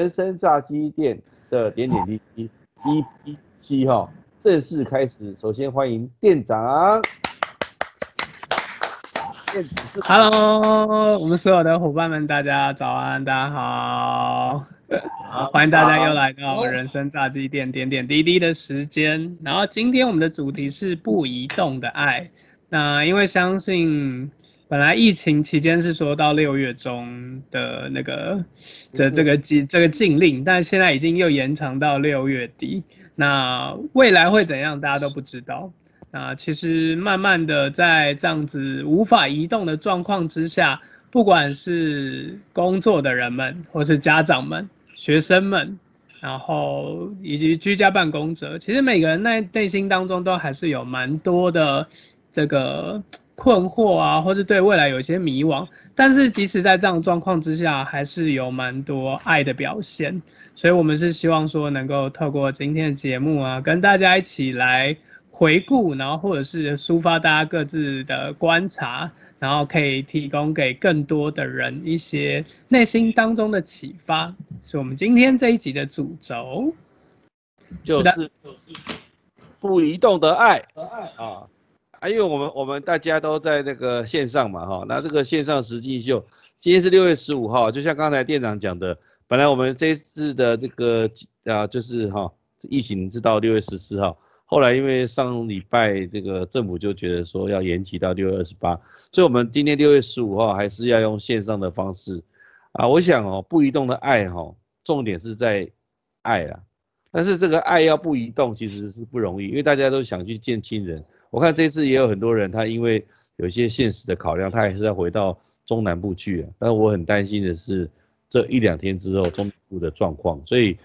人生炸鸡店的点点滴滴 EP 七哈正式开始。首先欢迎店长。Hello，我们所有的伙伴们，大家早安，大家好，欢迎大家又来到人生炸鸡店点点滴滴的时间。然后今天我们的主题是不移动的爱。那因为相信本来疫情期间是说到六月中的那个这这个禁这个禁令，但现在已经又延长到六月底。那未来会怎样，大家都不知道。那其实慢慢的在这样子无法移动的状况之下，不管是工作的人们，或是家长们、学生们，然后以及居家办公者，其实每个人内内心当中都还是有蛮多的这个困惑啊，或是对未来有一些迷惘。但是即使在这样状况之下，还是有蛮多爱的表现。所以我们是希望说，能够透过今天的节目啊，跟大家一起来。回顾，然后或者是抒发大家各自的观察，然后可以提供给更多的人一些内心当中的启发，是我们今天这一集的主轴。就是不移动的爱啊！因为我们我们大家都在那个线上嘛哈，那这个线上实际秀，今天是六月十五号，就像刚才店长讲的，本来我们这次的这个啊就是哈疫情是到六月十四号。后来因为上礼拜这个政府就觉得说要延期到六月二十八，所以我们今天六月十五号还是要用线上的方式啊。我想哦，不移动的爱哈，重点是在爱啦。但是这个爱要不移动其实是不容易，因为大家都想去见亲人。我看这次也有很多人，他因为有一些现实的考量，他还是要回到中南部去。但我很担心的是这一两天之后中部的状况，所以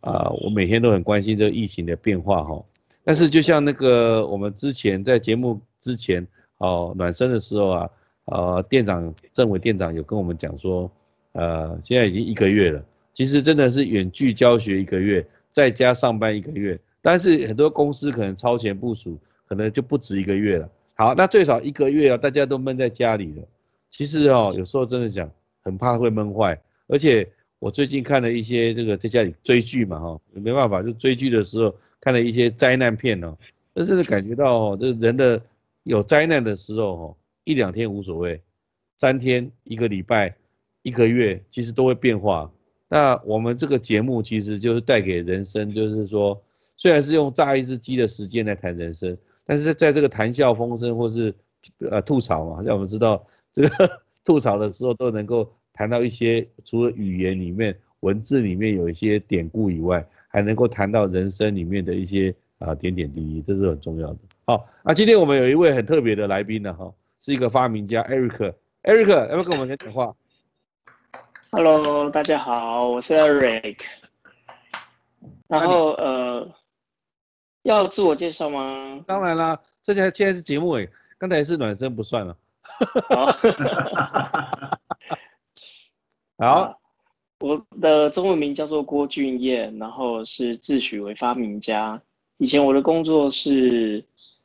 啊，我每天都很关心这个疫情的变化哈。但是就像那个我们之前在节目之前哦暖身的时候啊，呃店长政委店长有跟我们讲说，呃现在已经一个月了，其实真的是远距教学一个月，在家上班一个月，但是很多公司可能超前部署，可能就不止一个月了。好，那最少一个月啊，大家都闷在家里了。其实哦有时候真的讲很怕会闷坏，而且我最近看了一些这个在家里追剧嘛哈，没办法就追剧的时候。看了一些灾难片哦，但是感觉到哦，这人的有灾难的时候哦，一两天无所谓，三天、一个礼拜、一个月，其实都会变化。那我们这个节目其实就是带给人生，就是说，虽然是用炸一只鸡的时间来谈人生，但是在这个谈笑风生或是呃吐槽嘛，让我们知道这个 吐槽的时候都能够谈到一些除了语言里面、文字里面有一些典故以外。还能够谈到人生里面的一些啊点点滴滴，这是很重要的。好，那今天我们有一位很特别的来宾呢，哈，是一个发明家，Eric。Eric，要不要跟我们讲话？Hello，大家好，我是 Eric。然后呃，要自我介绍吗？当然啦，这现现在是节目诶，刚才是暖身不算了。好。我的中文名叫做郭俊彦，然后是自诩为发明家。以前我的工作是，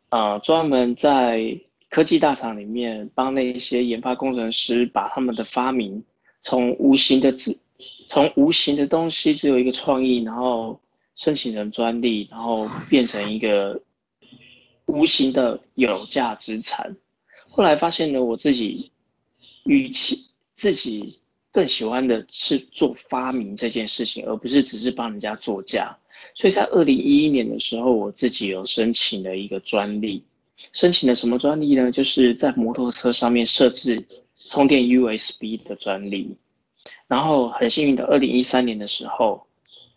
啊，专门在科技大厂里面帮那些研发工程师把他们的发明从无形的字，从无形的东西只有一个创意，然后申请人专利，然后变成一个无形的有价资产。后来发现呢，我自己与其自己。更喜欢的是做发明这件事情，而不是只是帮人家做价。所以在二零一一年的时候，我自己有申请了一个专利，申请了什么专利呢？就是在摩托车上面设置充电 USB 的专利。然后很幸运的，二零一三年的时候，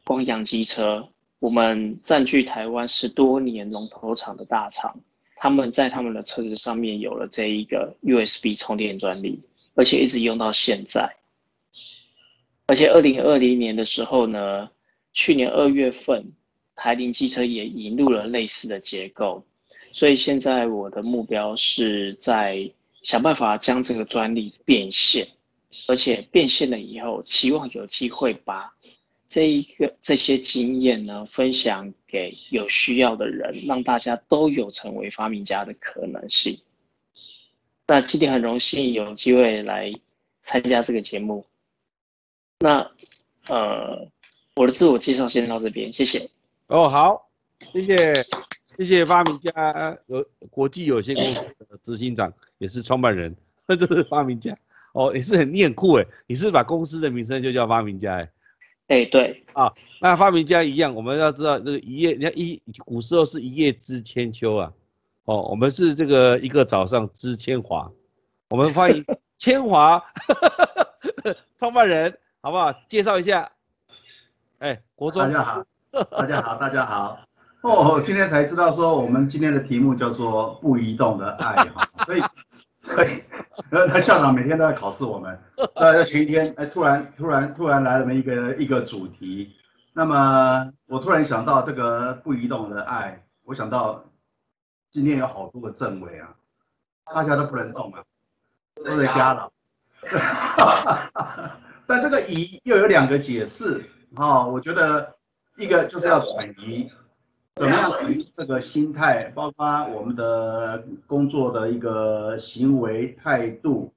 光阳机车，我们占据台湾十多年龙头厂的大厂，他们在他们的车子上面有了这一个 USB 充电专利，而且一直用到现在。而且二零二零年的时候呢，去年二月份，台铃汽车也引入了类似的结构，所以现在我的目标是在想办法将这个专利变现，而且变现了以后，期望有机会把这一个这些经验呢分享给有需要的人，让大家都有成为发明家的可能性。那今天很荣幸有机会来参加这个节目。那，呃，我的自我介绍先到这边，谢谢。哦，好，谢谢，谢谢发明家有国际有限公司的执行长，也是创办人，这是发明家。哦，也是很念酷哎，你是把公司的名称就叫发明家哎。哎，对啊，那发明家一样，我们要知道这个一叶，你看一古时候是一叶知千秋啊。哦，我们是这个一个早上知千华，我们欢迎 千华创办人，好不好？介绍一下。哎，国中。大家好，大家好，大家好。哦，今天才知道说我们今天的题目叫做不移动的爱哈，所以，所以，那那校长每天都在考试我们，在前一天，哎，突然突然突然来了么一个一个主题，那么我突然想到这个不移动的爱，我想到。今天有好多个政委啊，大家都不能动啊，都在家了。但这个移又有两个解释啊，我觉得一个就是要转移，怎么样这个心态，包括我们的工作的一个行为态度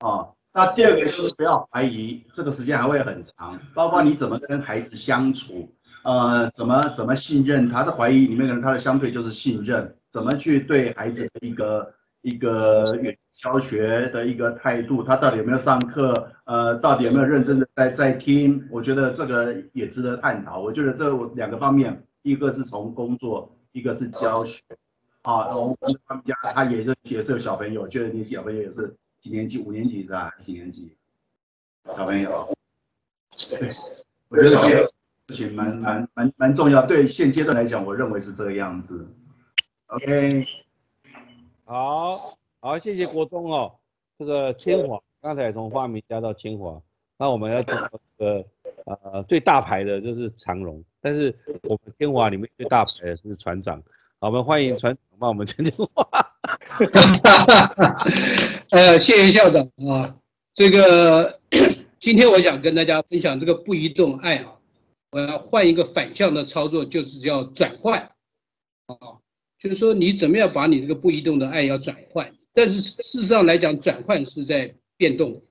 啊。那第二个就是不要怀疑，这个时间还会很长，包括你怎么跟孩子相处，呃，怎么怎么信任他，这怀疑里面可能他的相对就是信任。怎么去对孩子的一个一个教学的一个态度？他到底有没有上课？呃，到底有没有认真的在在听？我觉得这个也值得探讨。我觉得这两个方面，一个是从工作，一个是教学。啊，我们他们家他也是也是有小朋友，觉得你小朋友也是几年级？五年级是吧？几年级？小朋友。对，我觉得这件事情蛮蛮蛮蛮重要。对现阶段来讲，我认为是这个样子。OK，好好，谢谢国忠哦。这个清华刚才从发明家到清华，那我们要这个呃最大牌的就是长荣，但是我们天华里面最大牌的是船长。好，我们欢迎船长帮我们讲讲话。呃，谢谢校长啊。这个今天我想跟大家分享这个不移动爱啊，我要换一个反向的操作，就是叫转换啊。就是说，你怎么样把你这个不移动的爱要转换？但是事实上来讲，转换是在变动。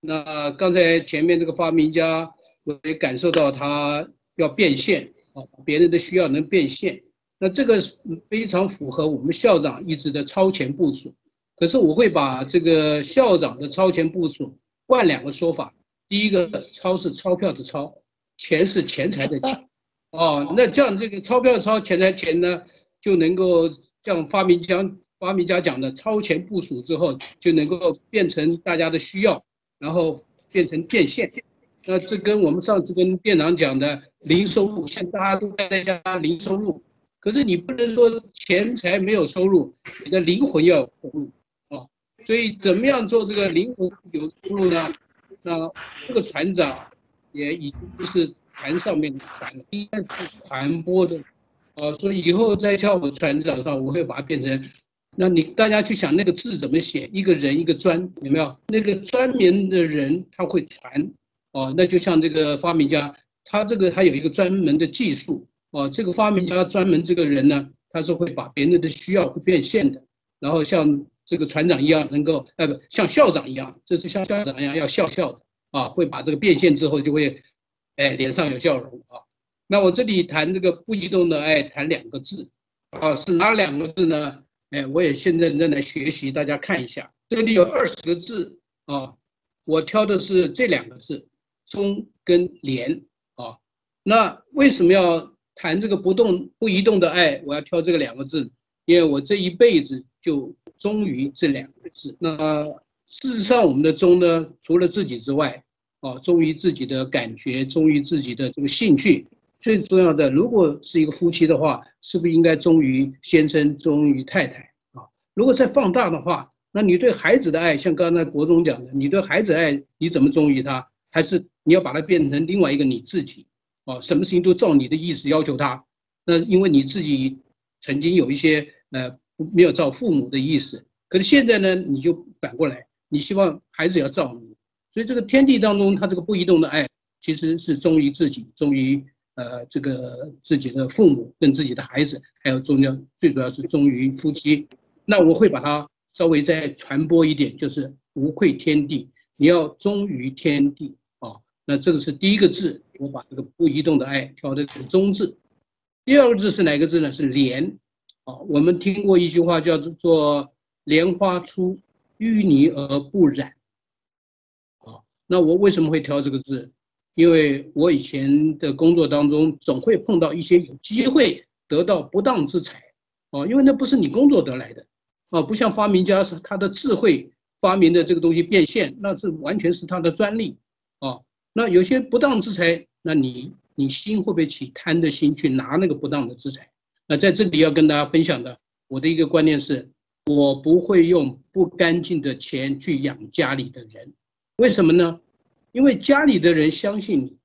那刚才前面这个发明家，我也感受到他要变现啊，别人的需要能变现。那这个非常符合我们校长一直的超前部署。可是我会把这个校长的超前部署换两个说法。第一个，钞是钞票的钞，钱是钱财的钱。哦，那这样这个钞票钞，钱财钱呢？就能够像发明家发明家讲的超前部署之后，就能够变成大家的需要，然后变成变现。那这跟我们上次跟店长讲的零收入，现在大家都在家零收入，可是你不能说钱财没有收入，你的灵魂要有收入啊。所以怎么样做这个灵魂有收入呢？那这个船长也已经不是船上面的船，应该是传播的。啊，所以以后在跳舞船长上，我会把它变成，那你大家去想那个字怎么写，一个人一个专，有没有？那个专门的人他会传，哦，那就像这个发明家，他这个他有一个专门的技术，哦，这个发明家专门这个人呢，他是会把别人的需要会变现的，然后像这个船长一样，能够，呃，不像校长一样，这是像校长一样要笑笑的，啊，会把这个变现之后就会，哎，脸上有笑容啊。那我这里谈这个不移动的哎，谈两个字，啊，是哪两个字呢？哎，我也现在正在学习，大家看一下，这里有二十个字啊，我挑的是这两个字，中跟廉啊。那为什么要谈这个不动不移动的爱？我要挑这个两个字，因为我这一辈子就忠于这两个字。那事实上，我们的忠呢，除了自己之外，啊，忠于自己的感觉，忠于自己的这个兴趣。最重要的，如果是一个夫妻的话，是不是应该忠于先生、忠于太太啊？如果再放大的话，那你对孩子的爱，像刚才国中讲的，你对孩子爱，你怎么忠于他？还是你要把它变成另外一个你自己啊？什么事情都照你的意思要求他？那因为你自己曾经有一些呃没有照父母的意思，可是现在呢，你就反过来，你希望孩子要照你。所以这个天地当中，他这个不移动的爱，其实是忠于自己，忠于。呃，这个自己的父母跟自己的孩子，还有重要，最主要是忠于夫妻。那我会把它稍微再传播一点，就是无愧天地，你要忠于天地啊。那这个是第一个字，我把这个不移动的爱挑的这个中字。第二个字是哪个字呢？是莲。啊，我们听过一句话叫做“莲花出淤泥而不染”。啊，那我为什么会挑这个字？因为我以前的工作当中总会碰到一些有机会得到不当之财。啊，因为那不是你工作得来的。啊，不像发明家是他的智慧发明的这个东西变现，那是完全是他的专利。啊，那有些不当之财，那你。你心会不会起贪的心去拿那个不当的资财？那在这里要跟大家分享的，我的一个观念是，我不会用不干净的钱去养家里的人。为什么呢？因为家里的人相信你，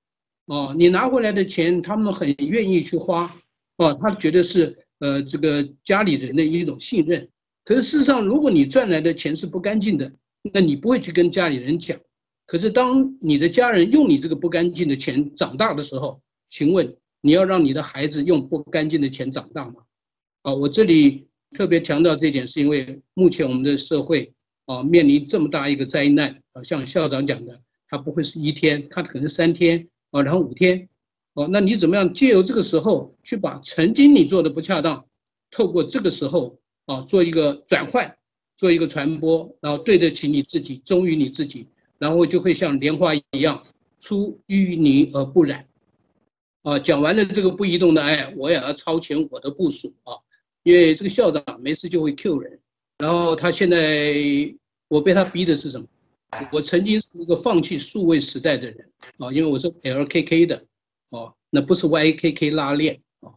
哦，你拿回来的钱，他们很愿意去花，哦，他觉得是呃这个家里人的一种信任。可是事实上，如果你赚来的钱是不干净的，那你不会去跟家里人讲。可是当你的家人用你这个不干净的钱长大的时候，请问你要让你的孩子用不干净的钱长大吗？啊，我这里特别强调这一点，是因为目前我们的社会啊面临这么大一个灾难啊，像校长讲的，他不会是一天，他可能三天啊，然后五天，哦，那你怎么样借由这个时候去把曾经你做的不恰当，透过这个时候啊做一个转换，做一个传播，然后对得起你自己，忠于你自己，然后就会像莲花一样出淤泥而不染。啊，讲完了这个不移动的爱，我也要超前我的部署啊，因为这个校长没事就会 Q 人，然后他现在我被他逼的是什么？我曾经是一个放弃数位时代的人啊，因为我是 LKK 的哦，那不是 YKK 拉链啊，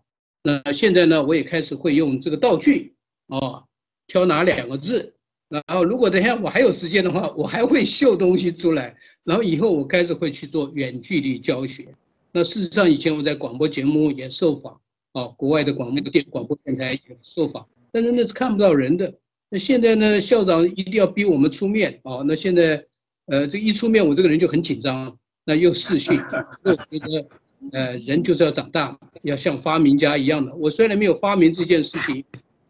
那现在呢，我也开始会用这个道具哦，挑哪两个字，然后如果等下我还有时间的话，我还会秀东西出来，然后以后我开始会去做远距离教学。那事实上，以前我在广播节目也受访啊，国外的广播电广播电台也受访，但是那是看不到人的。那现在呢，校长一定要逼我们出面啊。那现在，呃，这一出面，我这个人就很紧张。那又视讯，我觉得，呃，人就是要长大，要像发明家一样的。我虽然没有发明这件事情，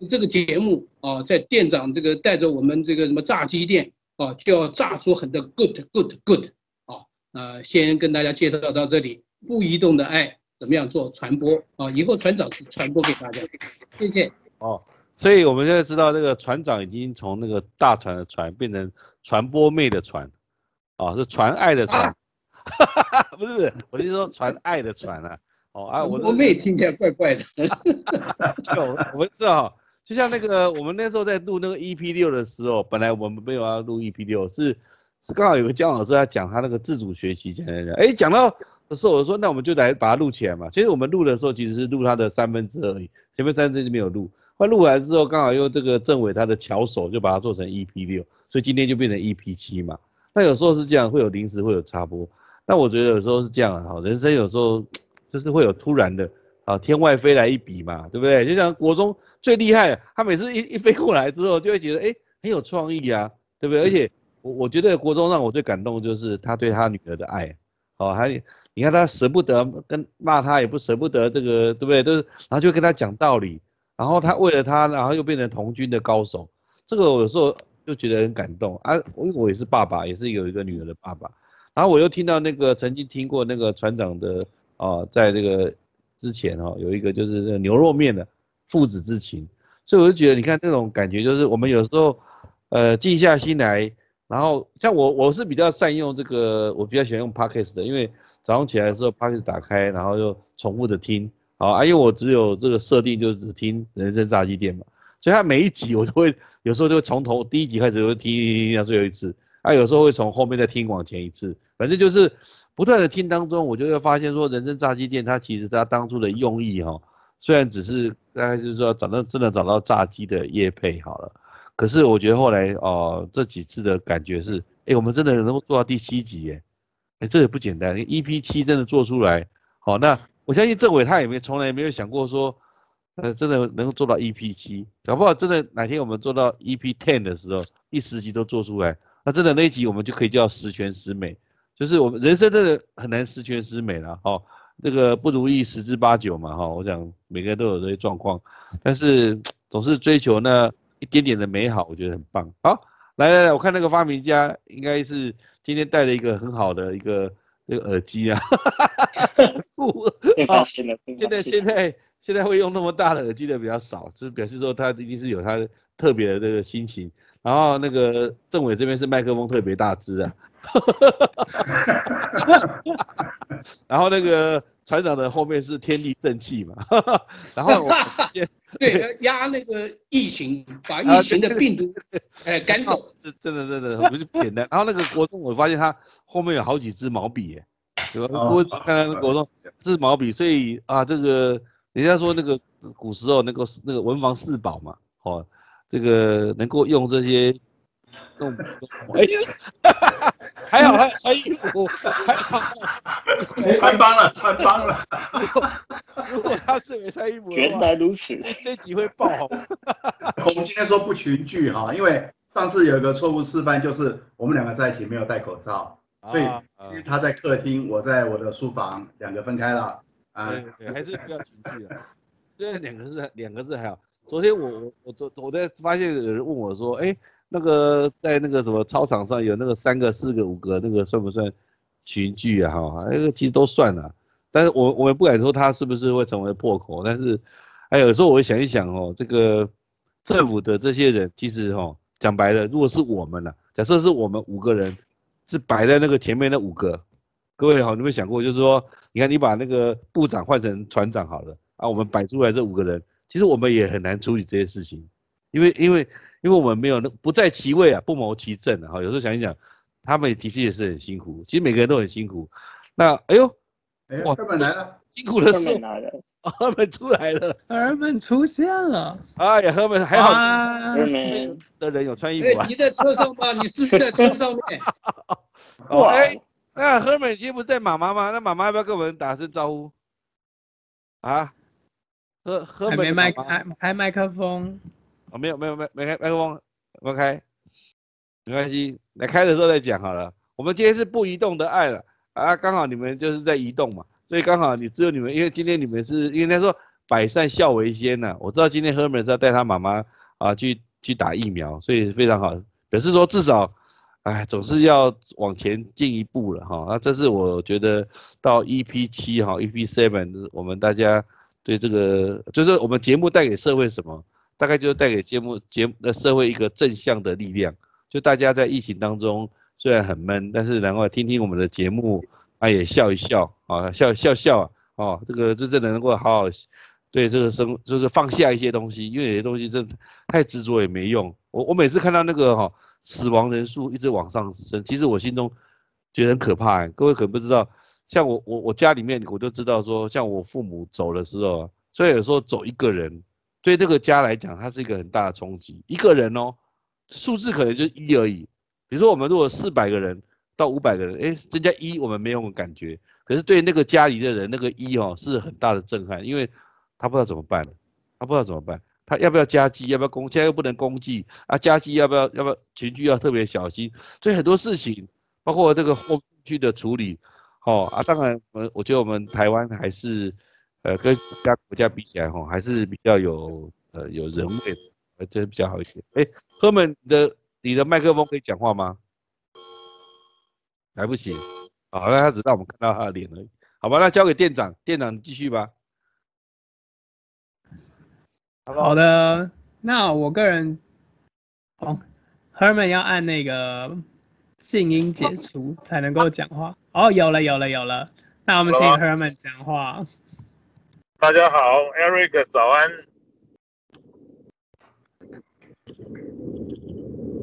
这个节目啊，在店长这个带着我们这个什么炸鸡店啊，就要炸出很多 good good good 啊。呃，先跟大家介绍到这里。不移动的爱怎么样做传播啊？以后船长是传播给大家，谢谢。哦，所以我们现在知道这个船长已经从那个大船的船变成传播妹的船，啊，是传爱的船，不是不是，我是说传爱的船啊。哦啊，我我妹听起来怪怪的，哈哈哈我们知道，就像那个我们那时候在录那个 EP 六的时候，本来我们没有要录 EP 六，是是刚好有个姜老师在讲他那个自主学习，讲讲讲，哎，讲到。的时候我说那我们就来把它录起来嘛。其实我们录的时候其实是录它的三分之二，前面三分之一没有录。那录完之后刚好用这个政委他的巧手就把它做成 EP 六，所以今天就变成 EP 七嘛。那有时候是这样，会有临时会有插播。那我觉得有时候是这样啊，人生有时候就是会有突然的啊，天外飞来一笔嘛，对不对？就像国中最厉害，他每次一 一飞过来之后就会觉得哎很有创意啊，对不对？而且我我觉得国中让我最感动就是他对他女儿的爱，哦还。你看他舍不得跟骂他，也不舍不得这个，对不对？都是，然后就跟他讲道理，然后他为了他，然后又变成童军的高手，这个我有时候就觉得很感动啊。我我也是爸爸，也是有一个女儿的爸爸，然后我又听到那个曾经听过那个船长的啊，在这个之前哦，有一个就是牛肉面的父子之情，所以我就觉得你看那种感觉，就是我们有时候呃静下心来，然后像我我是比较善用这个，我比较喜欢用 podcast 的，因为。早上起来的时候 p o d 打开，然后又重复的听，好啊，因为我只有这个设定，就是只听人生炸鸡店嘛，所以它每一集我都会，有时候就从头第一集开始就听听听听到最后一次，啊，有时候会从后面再听往前一次，反正就是不断的听当中，我就会发现说，人生炸鸡店它其实它当初的用意哈，虽然只是大概就是说找到真的找到炸鸡的业配好了，可是我觉得后来哦这几次的感觉是，哎，我们真的能够做到第七集耶。哎，这也不简单，EP 七真的做出来，好，那我相信政委他也没从来也没有想过说，呃，真的能够做到 EP 七，搞不好真的哪天我们做到 EP ten 的时候，一十集都做出来，那真的那一集我们就可以叫十全十美，就是我们人生真的很难十全十美了，哈，这个不如意十之八九嘛，哈，我想每个人都有这些状况，但是总是追求那一点点的美好，我觉得很棒。好，来来来，我看那个发明家应该是。今天带了一个很好的一个那个耳机啊，被 发现了，现在现在现在会用那么大的耳机的比较少，就是表示说他一定是有他特别的这个心情。然后那个政委这边是麦克风特别大支啊，然后那个船长的后面是天地正气嘛，然后我 对压那个疫情，把疫情的病毒哎赶走，真真的真的不是简单。然后那个国中我发现他后面有好几支毛笔耶，对吧？我看到国中是毛笔，所以啊这个人家说那个古时候那个那个文房四宝嘛，哦。这个能够用这些用 哎呀，还好还穿衣服，还好，穿帮了，穿帮了。如果他是没穿衣服，原来如此，这集会爆。我们今天说不群聚哈，因为上次有一个错误示范，就是我们两个在一起没有戴口罩，所以他在客厅，我在我的书房，两个分开了。啊，对，还是不要群聚了。虽然两个字，两个字还好。昨天我我我昨我在发现有人问我说，哎，那个在那个什么操场上有那个三个、四个、五个，那个算不算群聚啊？哈，那个其实都算了，但是我我们不敢说它是不是会成为破口，但是，哎，有时候我想一想哦，这个政府的这些人，其实哈，讲白了，如果是我们呢，假设是我们五个人是摆在那个前面那五个，各位好，你有没有想过，就是说，你看你把那个部长换成船长好了，啊，我们摆出来这五个人。其实我们也很难处理这些事情，因为因为因为我们没有那不在其位啊，不谋其政啊。哈，有时候想一想，他们其实也是很辛苦，其实每个人都很辛苦。那哎呦，哇，哥们来了，辛苦的是来了，哥们出来了，他们出现了。哎呀，他们还好，哥们的人有穿衣服啊。你在车上吗？你是在车上面？哇，哎，那哥们今天不是在妈妈吗？那妈妈要不要跟我们打声招呼？啊？喝喝没麦开开麦克风，没有没有没没开麦克风，没开，没关系，来开的时候再讲好了。我们今天是不移动的爱了啊，刚好你们就是在移动嘛，所以刚好你只有你们，因为今天你们是因为他说百善孝为先呢，我知道今天 Herman 是要带他妈妈啊去去打疫苗，所以非常好，表示说至少，哎总是要往前进一步了哈。那这是我觉得到 EP 七哈 EP seven 我们大家。对这个，就是我们节目带给社会什么，大概就是带给节目节的社会一个正向的力量。就大家在疫情当中虽然很闷，但是然后听听我们的节目，啊也笑一笑啊，笑笑笑啊，哦这个真正能够好好对这个生就是放下一些东西，因为有些东西真的太执着也没用。我我每次看到那个哈死亡人数一直往上升，其实我心中觉得很可怕。各位可不知道。像我我我家里面我就知道说，像我父母走的时候，所以有时候走一个人，对这个家来讲，它是一个很大的冲击。一个人哦，数字可能就一而已。比如说我们如果四百个人到五百个人，哎，增加一我们没有感觉，可是对那个家里的人那个一哦是很大的震撼，因为他不知道怎么办，他不知道怎么办，他要不要加鸡，要不要公，现在又不能公祭啊，加鸡要不要要不要群聚要特别小心，所以很多事情，包括这个后续的处理。哦啊，当然，我我觉得我们台湾还是，呃，跟其他国家比起来，哈，还是比较有呃有人味，呃，这比较好一些。哎，哥们，你的你的麦克风可以讲话吗？来不及，好，那他只让我们看到他的脸而已。好吧，那交给店长，店长你继续吧。好的，那我个人，哦，Herman 要按那个。静音解除才能够讲话。哦，有了有了有了，那我们请 Herman 讲话。大家好，Eric 早安。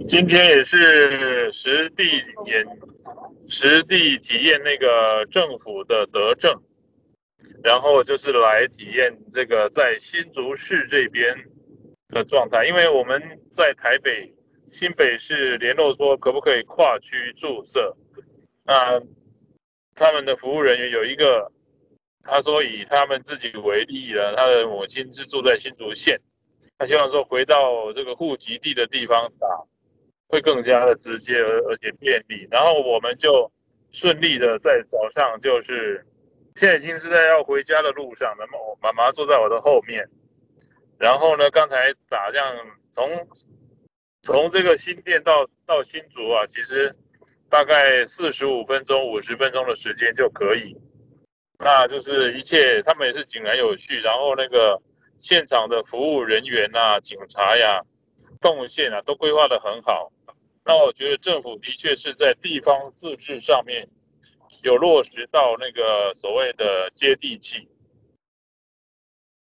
今天也是实地演、实地体验那个政府的德政，然后就是来体验这个在新竹市这边的状态，因为我们在台北。新北市联络说可不可以跨区注册？那他们的服务人员有一个，他说以他们自己为例了，他的母亲是住在新竹县，他希望说回到这个户籍地的地方打，会更加的直接而而且便利。然后我们就顺利的在早上就是，现在已经是在要回家的路上，那么我妈妈坐在我的后面，然后呢刚才打这样从。从这个新店到到新竹啊，其实大概四十五分钟、五十分钟的时间就可以。那就是一切，他们也是井然有序，然后那个现场的服务人员呐、警察呀、动线啊，都规划的很好。那我觉得政府的确是在地方自治上面有落实到那个所谓的接地气。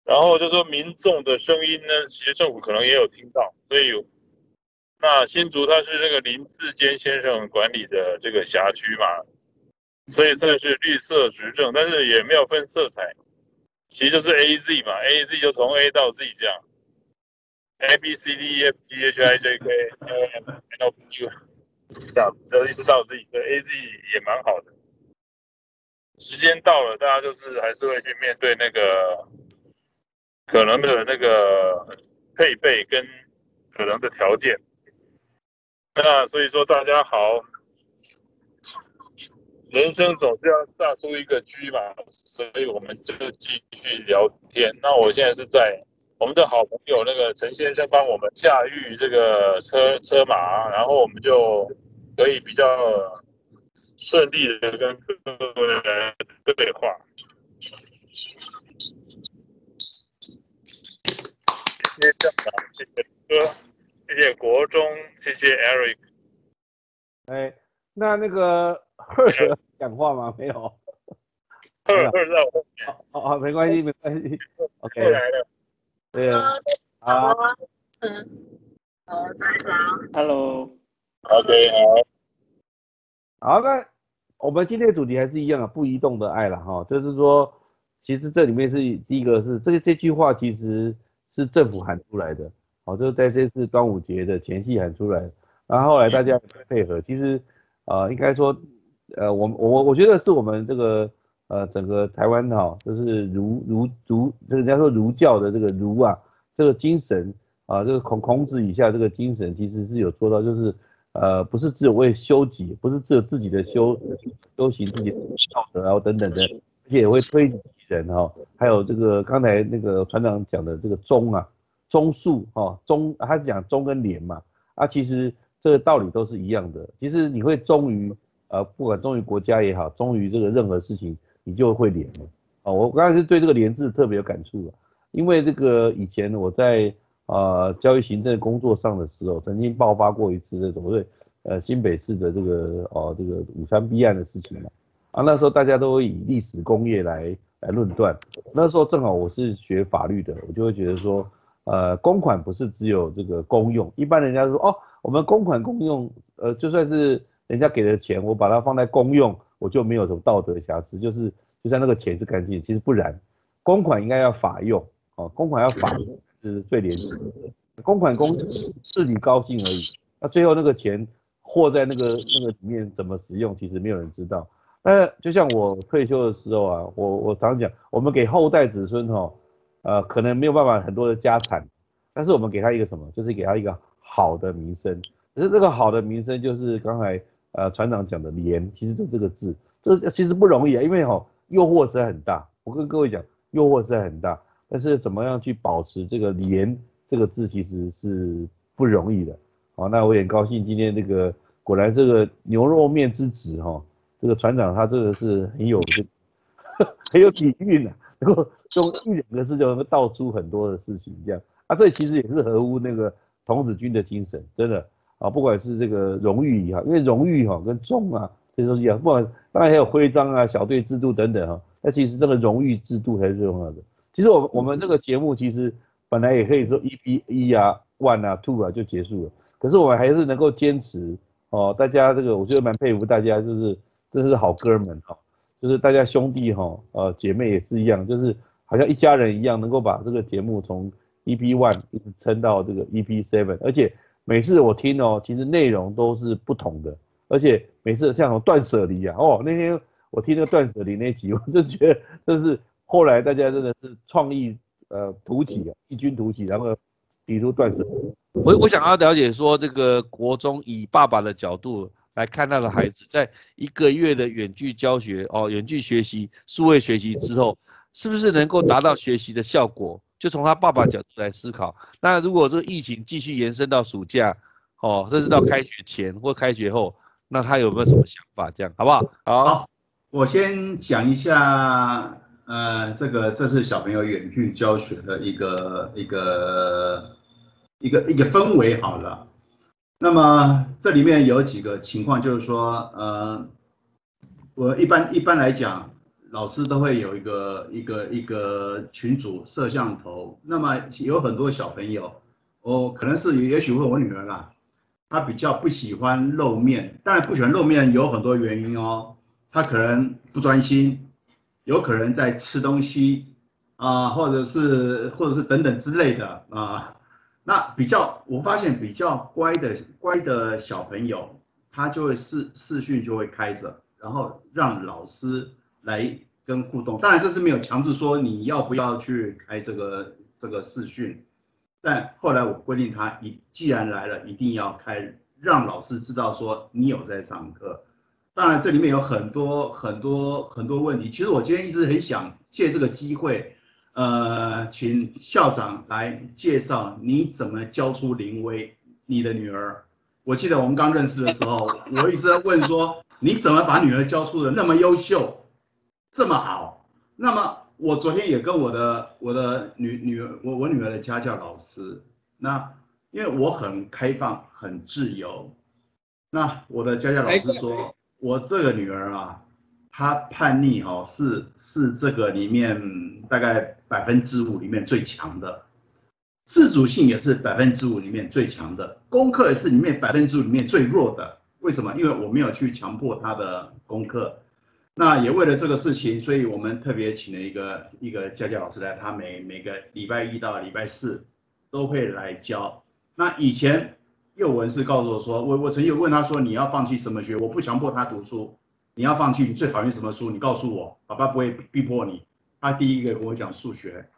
然后就说民众的声音呢，其实政府可能也有听到，所以。那新竹它是那个林志坚先生管理的这个辖区嘛。所以算是绿色执政，但是也没有分色彩，其实就是 A Z 嘛，A Z 就从 A 到 Z 这样，A B C D E F G H I J K L M N O P Q 这样子，就一直到 Z，所以 A Z 也蛮好的。时间到了，大家就是还是会去面对那个可能的那个配备跟可能的条件。那所以说大家好。人生总是要炸出一个局嘛，所以我们就继续聊天。那我现在是在我们的好朋友那个陈先生帮我们驾驭这个车车马，然后我们就可以比较顺利的跟各位来 对话。谢谢校长，谢谢哥，谢谢国中，谢谢 Eric。哎，那那个。赫尔讲话吗？没有。赫尔在我后面。哦哦，没关系没关系。OK。过来了。对啊。好。嗯。好，大家好。Hello。OK，好。好，那我们今天的主题还是一样啊，不移动的爱了哈。就是说，其实这里面是第一个是这个这句话其实是政府喊出来的，好，就是在这次端午节的前夕喊出来，然后后来大家配合，其实呃应该说。呃，我我我觉得是我们这个呃整个台湾哈，就是儒儒儒，这人家说儒教的这个儒啊，这个精神啊，这个孔孔子以下这个精神，其实是有做到，就是呃不是只有为修己，不是只有自己的修修行自己的道德然后等等的，而且也会推己人哈，还有这个刚才那个船长讲的这个忠啊，忠恕哈，忠他讲忠跟廉嘛，啊其实这个道理都是一样的，其实你会忠于。呃，不管忠于国家也好，忠于这个任何事情，你就会连了。哦，我刚才是对这个连字特别有感触的，因为这个以前我在呃教育行政工作上的时候，曾经爆发过一次这种对呃新北市的这个哦这个五三 B 案的事情嘛。啊，那时候大家都以历史工业来来论断，那时候正好我是学法律的，我就会觉得说，呃，公款不是只有这个公用，一般人家说哦，我们公款公用，呃，就算是。人家给的钱，我把它放在公用，我就没有什么道德瑕疵，就是就算那个钱是干净，其实不然，公款应该要法用，哦，公款要法用是最廉洁，公款公自己高兴而已，那最后那个钱货在那个那个里面怎么使用，其实没有人知道。那就像我退休的时候啊，我我常讲，我们给后代子孙哈，呃，可能没有办法很多的家产，但是我们给他一个什么，就是给他一个好的名声，可是这个好的名声就是刚才。呃，船长讲的廉，其实就这个字，这其实不容易啊，因为哈，诱惑实在很大。我跟各位讲，诱惑实在很大，但是怎么样去保持这个廉这个字，其实是不容易的。好，那我也高兴今天这个果然这个牛肉面之子哈，这个船长他这个是很有这 很有底蕴的，能够用一两个字就能够道出很多的事情，这样啊，这其实也是合乎那个童子军的精神，真的。啊，不管是这个荣誉也好，因为荣誉哈跟重啊这些东西啊，不管当然还有徽章啊、小队制度等等哈，那其实这个荣誉制度才是最重要的。其实我我们这个节目其实本来也可以说一比一啊、one 啊、two 啊就结束了，可是我们还是能够坚持哦。大家这个我觉得蛮佩服大家，就是真是好哥们哈，就是大家兄弟哈，呃姐妹也是一样，就是好像一家人一样，能够把这个节目从 EP one 一直撑到这个 EP seven，而且。每次我听哦，其实内容都是不同的，而且每次像断舍离啊，哦，那天我听那个断舍离那集，我就觉得这是后来大家真的是创意呃突起啊，异军突起，然后提出断舍。我我想要了解说，这个国中以爸爸的角度来看他的孩子，在一个月的远距教学哦，远距学习、数位学习之后，是不是能够达到学习的效果？就从他爸爸角度来思考，那如果这个疫情继续延伸到暑假，哦，甚至到开学前或开学后，那他有没有什么想法？这样好不好？好，我先讲一下，呃，这个这是小朋友远距教学的一个一个一个一个氛围好了。那么这里面有几个情况，就是说，呃，我一般一般来讲，老师都会有一个一个一个群组摄像头。那么有很多小朋友，哦，可能是也许问我女儿啦，她比较不喜欢露面，当然不喜欢露面有很多原因哦，她可能不专心，有可能在吃东西啊，或者是或者是等等之类的啊。那比较，我发现比较乖的乖的小朋友，他就会视视讯就会开着，然后让老师来跟互动。当然这是没有强制说你要不要去开这个这个视讯，但后来我规定他一既然来了，一定要开，让老师知道说你有在上课。当然这里面有很多很多很多问题，其实我今天一直很想借这个机会。呃，请校长来介绍你怎么教出林威你的女儿。我记得我们刚认识的时候，我一直在问说你怎么把女儿教出的那么优秀，这么好。那么我昨天也跟我的我的女女儿，我我女儿的家教老师，那因为我很开放很自由，那我的家教老师说，我这个女儿啊。她叛逆哦是是这个里面大概百分之五里面最强的，自主性也是百分之五里面最强的，功课也是里面百分之五里面最弱的。为什么？因为我没有去强迫她的功课，那也为了这个事情，所以我们特别请了一个一个家教老师来，他每每个礼拜一到礼拜四都会来教。那以前幼文是告诉我说，我我曾经有问他说，你要放弃什么学？我不强迫他读书。你要放弃，你最讨厌什么书？你告诉我，爸爸不会逼迫你。他第一个跟我讲数学，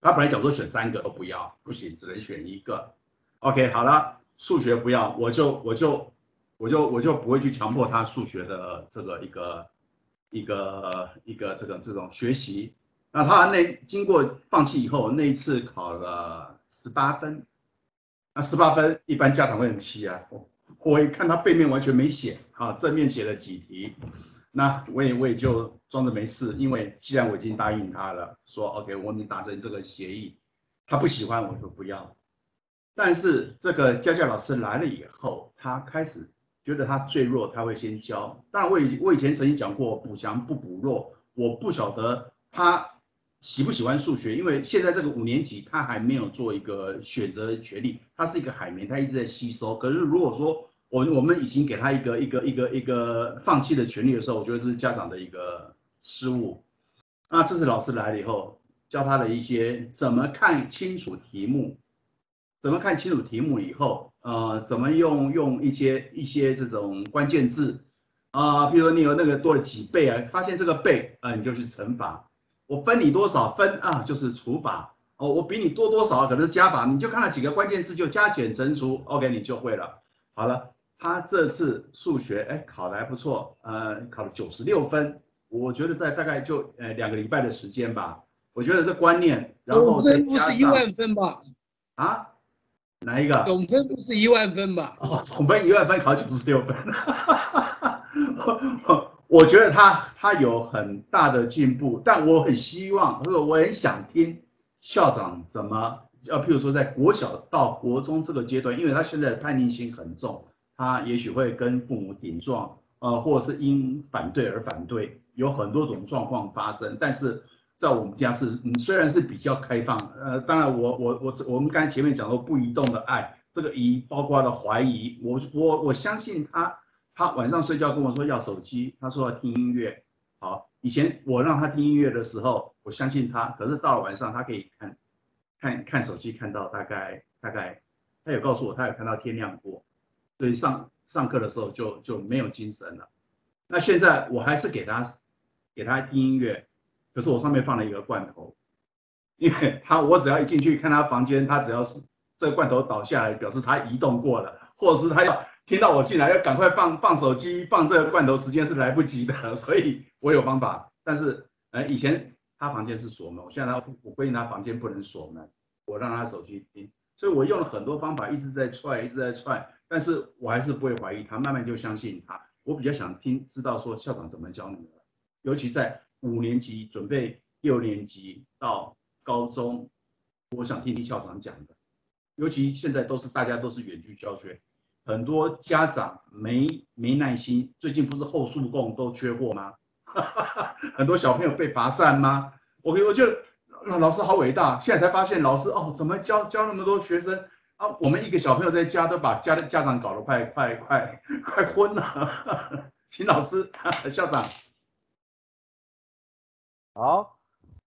他本来讲说选三个都不要，不行，只能选一个。OK，好了，数学不要，我就我就我就我就不会去强迫他数学的这个一个一个一个这个这种学习。那他那经过放弃以后，那一次考了十八分，那十八分一般家长会很气啊。我一看他背面完全没写啊，正面写了几题，那我也我也就装着没事，因为既然我已经答应他了，说 OK，我们达成这个协议，他不喜欢我就不要。但是这个家教老师来了以后，他开始觉得他最弱，他会先教。当然我以我以前曾经讲过，补强不补弱，我不晓得他。喜不喜欢数学？因为现在这个五年级他还没有做一个选择的权利，他是一个海绵，他一直在吸收。可是如果说我我们已经给他一个一个一个一个放弃的权利的时候，我觉得这是家长的一个失误。那这次老师来了以后，教他的一些怎么看清楚题目，怎么看清楚题目以后，呃，怎么用用一些一些这种关键字啊，比如说你有那个多了几倍啊，发现这个倍啊，你就去乘法。我分你多少分啊？就是除法哦。我比你多多少，可能是加法。你就看了几个关键字，就加减乘除，OK，你就会了。好了，他这次数学哎考的还不错，呃，考了九十六分。我觉得在大概就呃两个礼拜的时间吧。我觉得这观念，然后再加上总分不是一万分吧？啊？哪一个？总分不是一万分吧？哦，总分一万分考九十六分。我觉得他他有很大的进步，但我很希望，或者我很想听校长怎么，要譬如说在国小到国中这个阶段，因为他现在叛逆心很重，他也许会跟父母顶撞，呃，或者是因反对而反对，有很多种状况发生。但是在我们家是，虽然是比较开放，呃，当然我我我我们刚才前面讲说不移动的爱，这个疑包括了怀疑，我我我相信他。他晚上睡觉跟我说要手机，他说要听音乐。好，以前我让他听音乐的时候，我相信他。可是到了晚上，他可以看，看看手机，看到大概大概，他有告诉我，他有看到天亮过，所以上上课的时候就就没有精神了。那现在我还是给他给他听音乐，可是我上面放了一个罐头，因为他我只要一进去看他房间，他只要是这个罐头倒下来，表示他移动过了，或者是他要。听到我进来要赶快放放手机，放这个罐头，时间是来不及的，所以我有方法。但是，呃，以前他房间是锁门，我现在他我规定他房间不能锁门，我让他手机听。所以我用了很多方法，一直在踹，一直在踹，但是我还是不会怀疑他，慢慢就相信他。我比较想听知道说校长怎么教你的，尤其在五年级准备六年级到高中，我想听听校长讲的。尤其现在都是大家都是远距教学，很多家长没没耐心。最近不是后数共都缺货吗？很多小朋友被罚站吗？我我觉得老师好伟大，现在才发现老师哦，怎么教教那么多学生啊？我们一个小朋友在家都把家的家长搞得快快快快昏了。请老师 校长，好。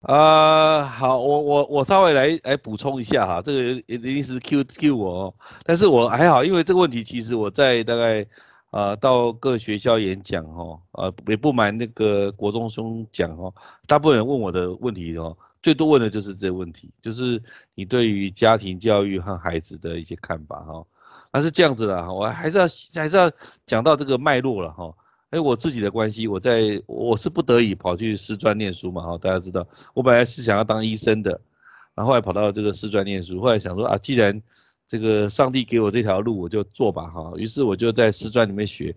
啊，好，我我我稍微来来补充一下哈，这个一定是 Q Q 我哦，但是我还好，因为这个问题其实我在大概啊到各学校演讲哦，呃也不瞒那个国中兄讲哦，大部分人问我的问题哦，最多问的就是这个问题，就是你对于家庭教育和孩子的一些看法哈，那是这样子的哈，我还是要还是要讲到这个脉络了哈。哎，我自己的关系，我在我是不得已跑去师专念书嘛，哈，大家知道，我本来是想要当医生的，然后后来跑到这个师专念书，后来想说啊，既然这个上帝给我这条路，我就做吧，哈，于是我就在师专里面学，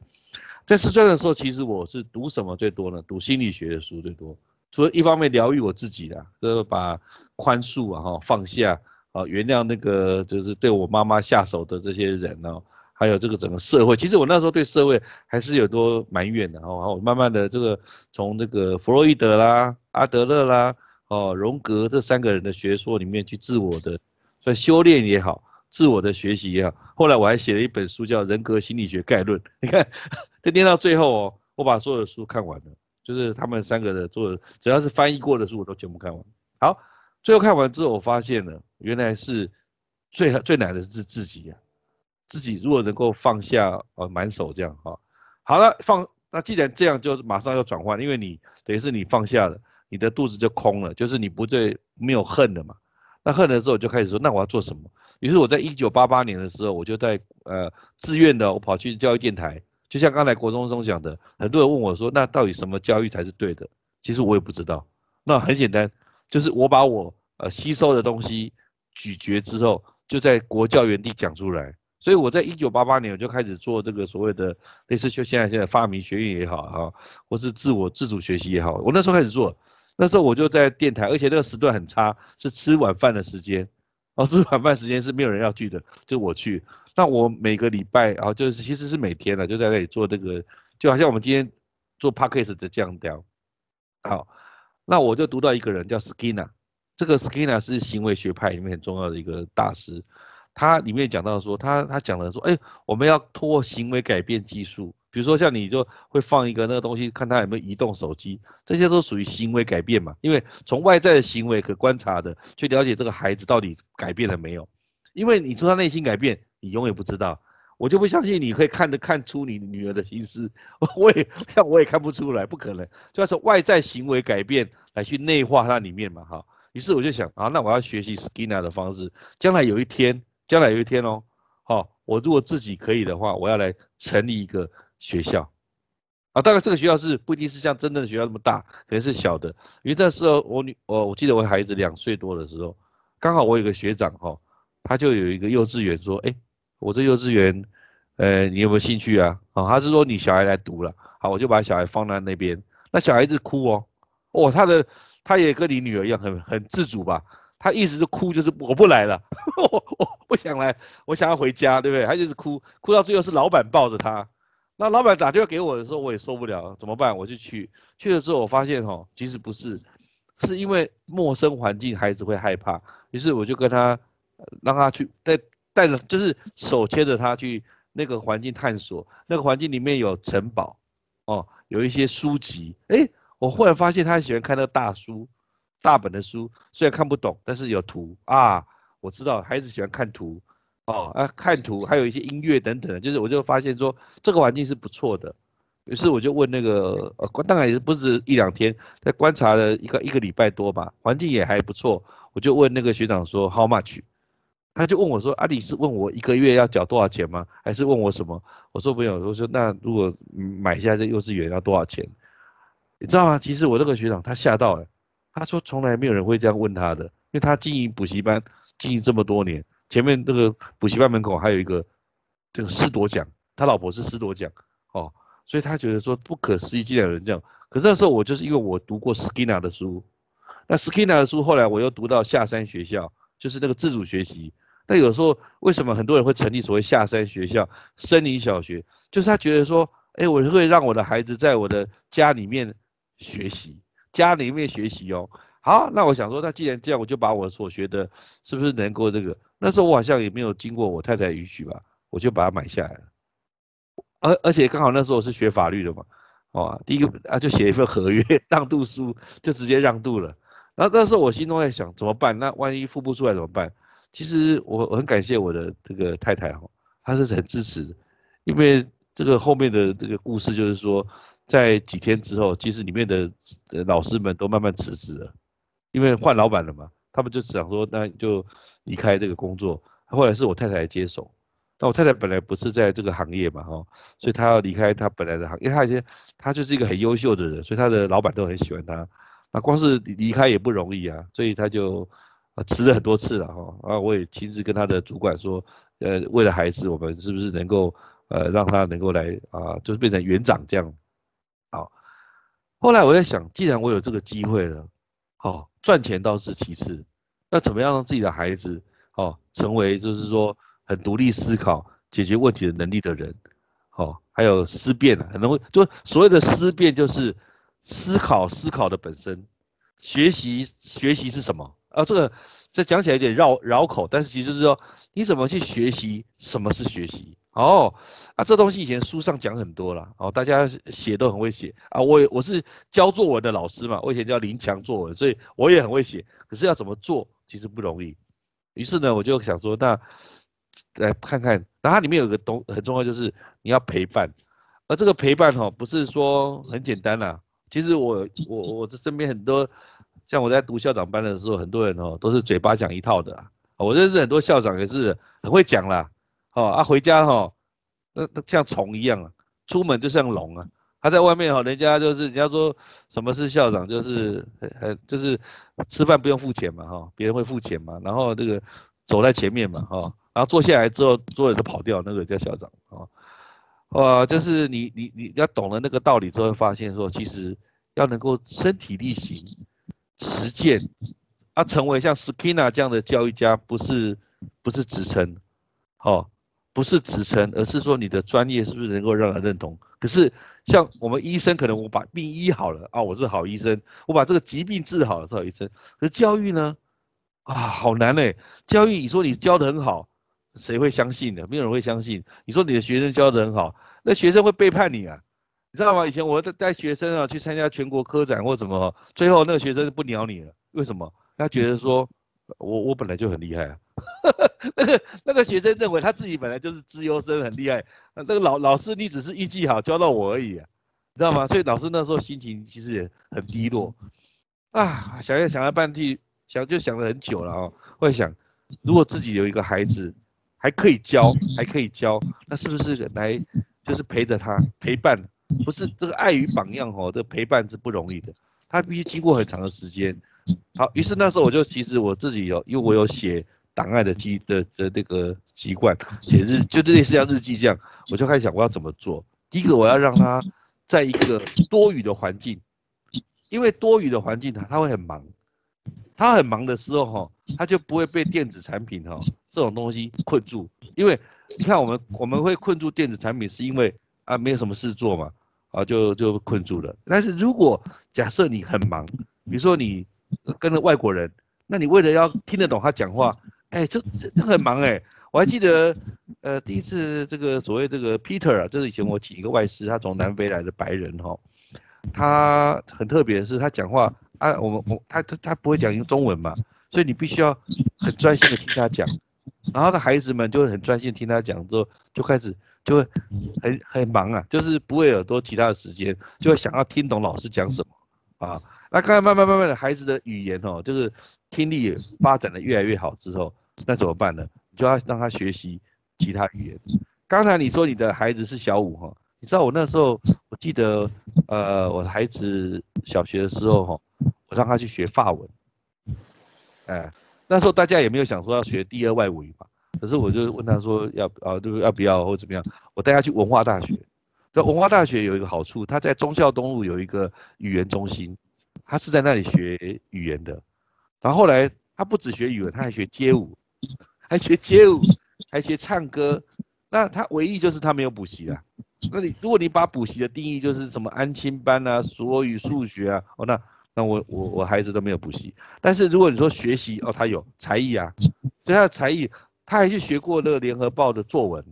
在师专的时候，其实我是读什么最多呢？读心理学的书最多，除了一方面疗愈我自己的，就是把宽恕啊，哈，放下啊，原谅那个就是对我妈妈下手的这些人呢。还有这个整个社会，其实我那时候对社会还是有多埋怨的哦。慢慢的这个从这个弗洛伊德啦、阿德勒啦、哦荣格这三个人的学说里面去自我的，算修炼也好，自我的学习也好。后来我还写了一本书叫《人格心理学概论》，你看，这念到最后哦，我把所有的书看完了，就是他们三个的做的，只要是翻译过的书我都全部看完。好，最后看完之后，我发现了原来是最最难的是自己呀。自己如果能够放下呃满手这样哈，好了放那既然这样就马上要转换，因为你等于是你放下了，你的肚子就空了，就是你不再没有恨了嘛。那恨了之后就开始说那我要做什么？于是我在一九八八年的时候，我就在呃自愿的我跑去教育电台，就像刚才国中中讲的，很多人问我说那到底什么教育才是对的？其实我也不知道。那很简单，就是我把我呃吸收的东西咀嚼之后，就在国教原地讲出来。所以我在一九八八年我就开始做这个所谓的类似就现在现在发明学院也好哈，或是自我自主学习也好，我那时候开始做，那时候我就在电台，而且那个时段很差，是吃晚饭的时间，哦，吃晚饭时间是没有人要去的，就我去。那我每个礼拜啊，就是其实是每天了，就在那里做这个，就好像我们今天做 p a c k a g e 的这样调。好，那我就读到一个人叫 Skinner，这个 Skinner 是行为学派里面很重要的一个大师。他里面讲到说，他他讲了说，哎，我们要通过行为改变技术，比如说像你就会放一个那个东西，看他有没有移动手机，这些都属于行为改变嘛。因为从外在的行为可观察的，去了解这个孩子到底改变了没有。因为你从他内心改变，你永远不知道。我就不相信你可以看得看出你女儿的心思，我也像我也看不出来，不可能。就要从外在行为改变来去内化它里面嘛，哈。于是我就想啊，那我要学习 Skinner 的方式，将来有一天。将来有一天哦，好，我如果自己可以的话，我要来成立一个学校啊。当然，这个学校是不一定是像真正的学校那么大，可能是小的。因为那时候我女，我我记得我孩子两岁多的时候，刚好我有个学长哈，他就有一个幼稚园说，哎，我这幼稚园，呃，你有没有兴趣啊？啊，他是说你小孩来读了，好，我就把小孩放在那边。那小孩子哭哦，哦，他的他也跟你女儿一样，很很自主吧。他一直是哭，就是我不来了，我我不想来，我想要回家，对不对？他就是哭，哭到最后是老板抱着他。那老板打电话给我的时候，我也受不了，怎么办？我就去，去了之后我发现哦，其实不是，是因为陌生环境孩子会害怕，于是我就跟他让他去带带着，就是手牵着他去那个环境探索，那个环境里面有城堡，哦，有一些书籍，哎，我忽然发现他喜欢看那个大书。大本的书虽然看不懂，但是有图啊，我知道孩子喜欢看图哦啊，看图还有一些音乐等等，就是我就发现说这个环境是不错的，于是我就问那个呃，当然也不是一两天，在观察了一个一个礼拜多吧，环境也还不错，我就问那个学长说 How much？他就问我说啊，你是问我一个月要缴多少钱吗？还是问我什么？我说没有，我说那如果买下这幼稚园要多少钱？你知道吗？其实我那个学长他吓到了。他说从来没有人会这样问他的，因为他经营补习班经营这么多年，前面这个补习班门口还有一个这个师铎奖，他老婆是师铎奖哦，所以他觉得说不可思议，竟然有人这样。可是那时候我就是因为我读过 Skinner 的书，那 Skinner 的书后来我又读到下山学校，就是那个自主学习。那有时候为什么很多人会成立所谓下山学校、森林小学？就是他觉得说，哎，我会让我的孩子在我的家里面学习，家里面学习哦。好，那我想说，那既然这样，我就把我所学的，是不是能够这个？那时候我好像也没有经过我太太允许吧，我就把它买下来了。而而且刚好那时候我是学法律的嘛，哦，第一个啊就写一份合约让渡书，就直接让渡了。然后那时候我心中在想怎么办？那万一付不出来怎么办？其实我我很感谢我的这个太太哈，她是很支持的，因为这个后面的这个故事就是说，在几天之后，其实里面的老师们都慢慢辞职了。因为换老板了嘛，他们就想说那就离开这个工作。后来是我太太接手，但我太太本来不是在这个行业嘛，哈，所以她要离开她本来的行，因为她以前她就是一个很优秀的人，所以她的老板都很喜欢她。那光是离开也不容易啊，所以她就辞了很多次了，哈。啊，我也亲自跟她的主管说，呃，为了孩子，我们是不是能够呃让她能够来啊，就是变成园长这样。后来我在想，既然我有这个机会了。好，赚钱倒是其次，那怎么样让自己的孩子，哦，成为就是说很独立思考、解决问题的能力的人，好，还有思辨啊，可能就所谓的思辨就是思考思考的本身，学习学习是什么？啊，这个这讲起来有点绕绕口，但是其实是说你怎么去学习，什么是学习？哦，啊，这东西以前书上讲很多了，哦，大家写都很会写啊。我我是教作文的老师嘛，我以前叫林强作文，所以我也很会写。可是要怎么做，其实不容易。于是呢，我就想说，那来看看，那它里面有个东很重要，就是你要陪伴。而这个陪伴哈，不是说很简单啦。其实我我我这身边很多，像我在读校长班的时候，很多人哦都是嘴巴讲一套的。我认识很多校长也是很会讲啦。哦啊，回家哈，那那像虫一样啊，出门就像龙啊。他在外面哈，人家就是人家说什么是校长，就是呃就是吃饭不用付钱嘛哈，别人会付钱嘛。然后这个走在前面嘛哈，然后坐下来之后，所有人都跑掉，那个叫校长啊。哇，就是你你你要懂了那个道理之后，发现说其实要能够身体力行实践，啊，成为像 skin 这样的教育家，不是不是职称，哦。不是职称，而是说你的专业是不是能够让人认同？可是像我们医生，可能我把病医好了啊，我是好医生，我把这个疾病治好了是好医生。可是教育呢？啊，好难嘞！教育，你说你教的很好，谁会相信呢？没有人会相信。你说你的学生教的很好，那学生会背叛你啊？你知道吗？以前我带带学生啊去参加全国科展或什么，最后那个学生不鸟你了，为什么？他觉得说。我我本来就很厉害啊，那个那个学生认为他自己本来就是资优生很厉害，那这个老老师你只是运气好教到我而已啊，你知道吗？所以老师那时候心情其实也很低落啊，想要想了半天，想就想了很久了哦，会想如果自己有一个孩子还可以教还可以教，那是不是来就是陪着他陪伴？不是这个爱与榜样哦，这陪伴是不容易的，他必须经过很长的时间。好，于是那时候我就其实我自己有，因为我有写档案的记的的那个习惯，写日就类似像日记这样，我就开始想我要怎么做。第一个我要让他在一个多雨的环境，因为多雨的环境他他会很忙，他很忙的时候哈，他就不会被电子产品哈这种东西困住。因为你看我们我们会困住电子产品，是因为啊没有什么事做嘛，啊就就困住了。但是如果假设你很忙，比如说你。跟着外国人，那你为了要听得懂他讲话，哎，这这很忙哎。我还记得，呃，第一次这个所谓这个 Peter 啊，就是以前我请一个外师，他从南非来的白人哈，他很特别的是他讲话啊，我们我他他他不会讲用中文嘛，所以你必须要很专心的听他讲，然后的孩子们就会很专心听他讲之后，就开始就会很很忙啊，就是不会有多其他的时间，就会想要听懂老师讲什么啊。那刚刚慢慢慢慢的孩子的语言哦，就是听力发展的越来越好之后，那怎么办呢？你就要让他学习其他语言。刚才你说你的孩子是小五哈，你知道我那时候我记得，呃，我的孩子小学的时候哈，我让他去学法文，哎，那时候大家也没有想说要学第二外语嘛，可是我就问他说要啊，就是要不要或怎么样？我带他去文化大学。在文化大学有一个好处，他在忠孝东路有一个语言中心，他是在那里学语言的。然后后来他不止学语文，他还学街舞，还学街舞，还学唱歌。那他唯一就是他没有补习啊。那你如果你把补习的定义就是什么安亲班啊、所语、数学啊，哦那那我我我孩子都没有补习。但是如果你说学习哦，他有才艺啊，所以他的才艺，他还去学过那个联合报的作文，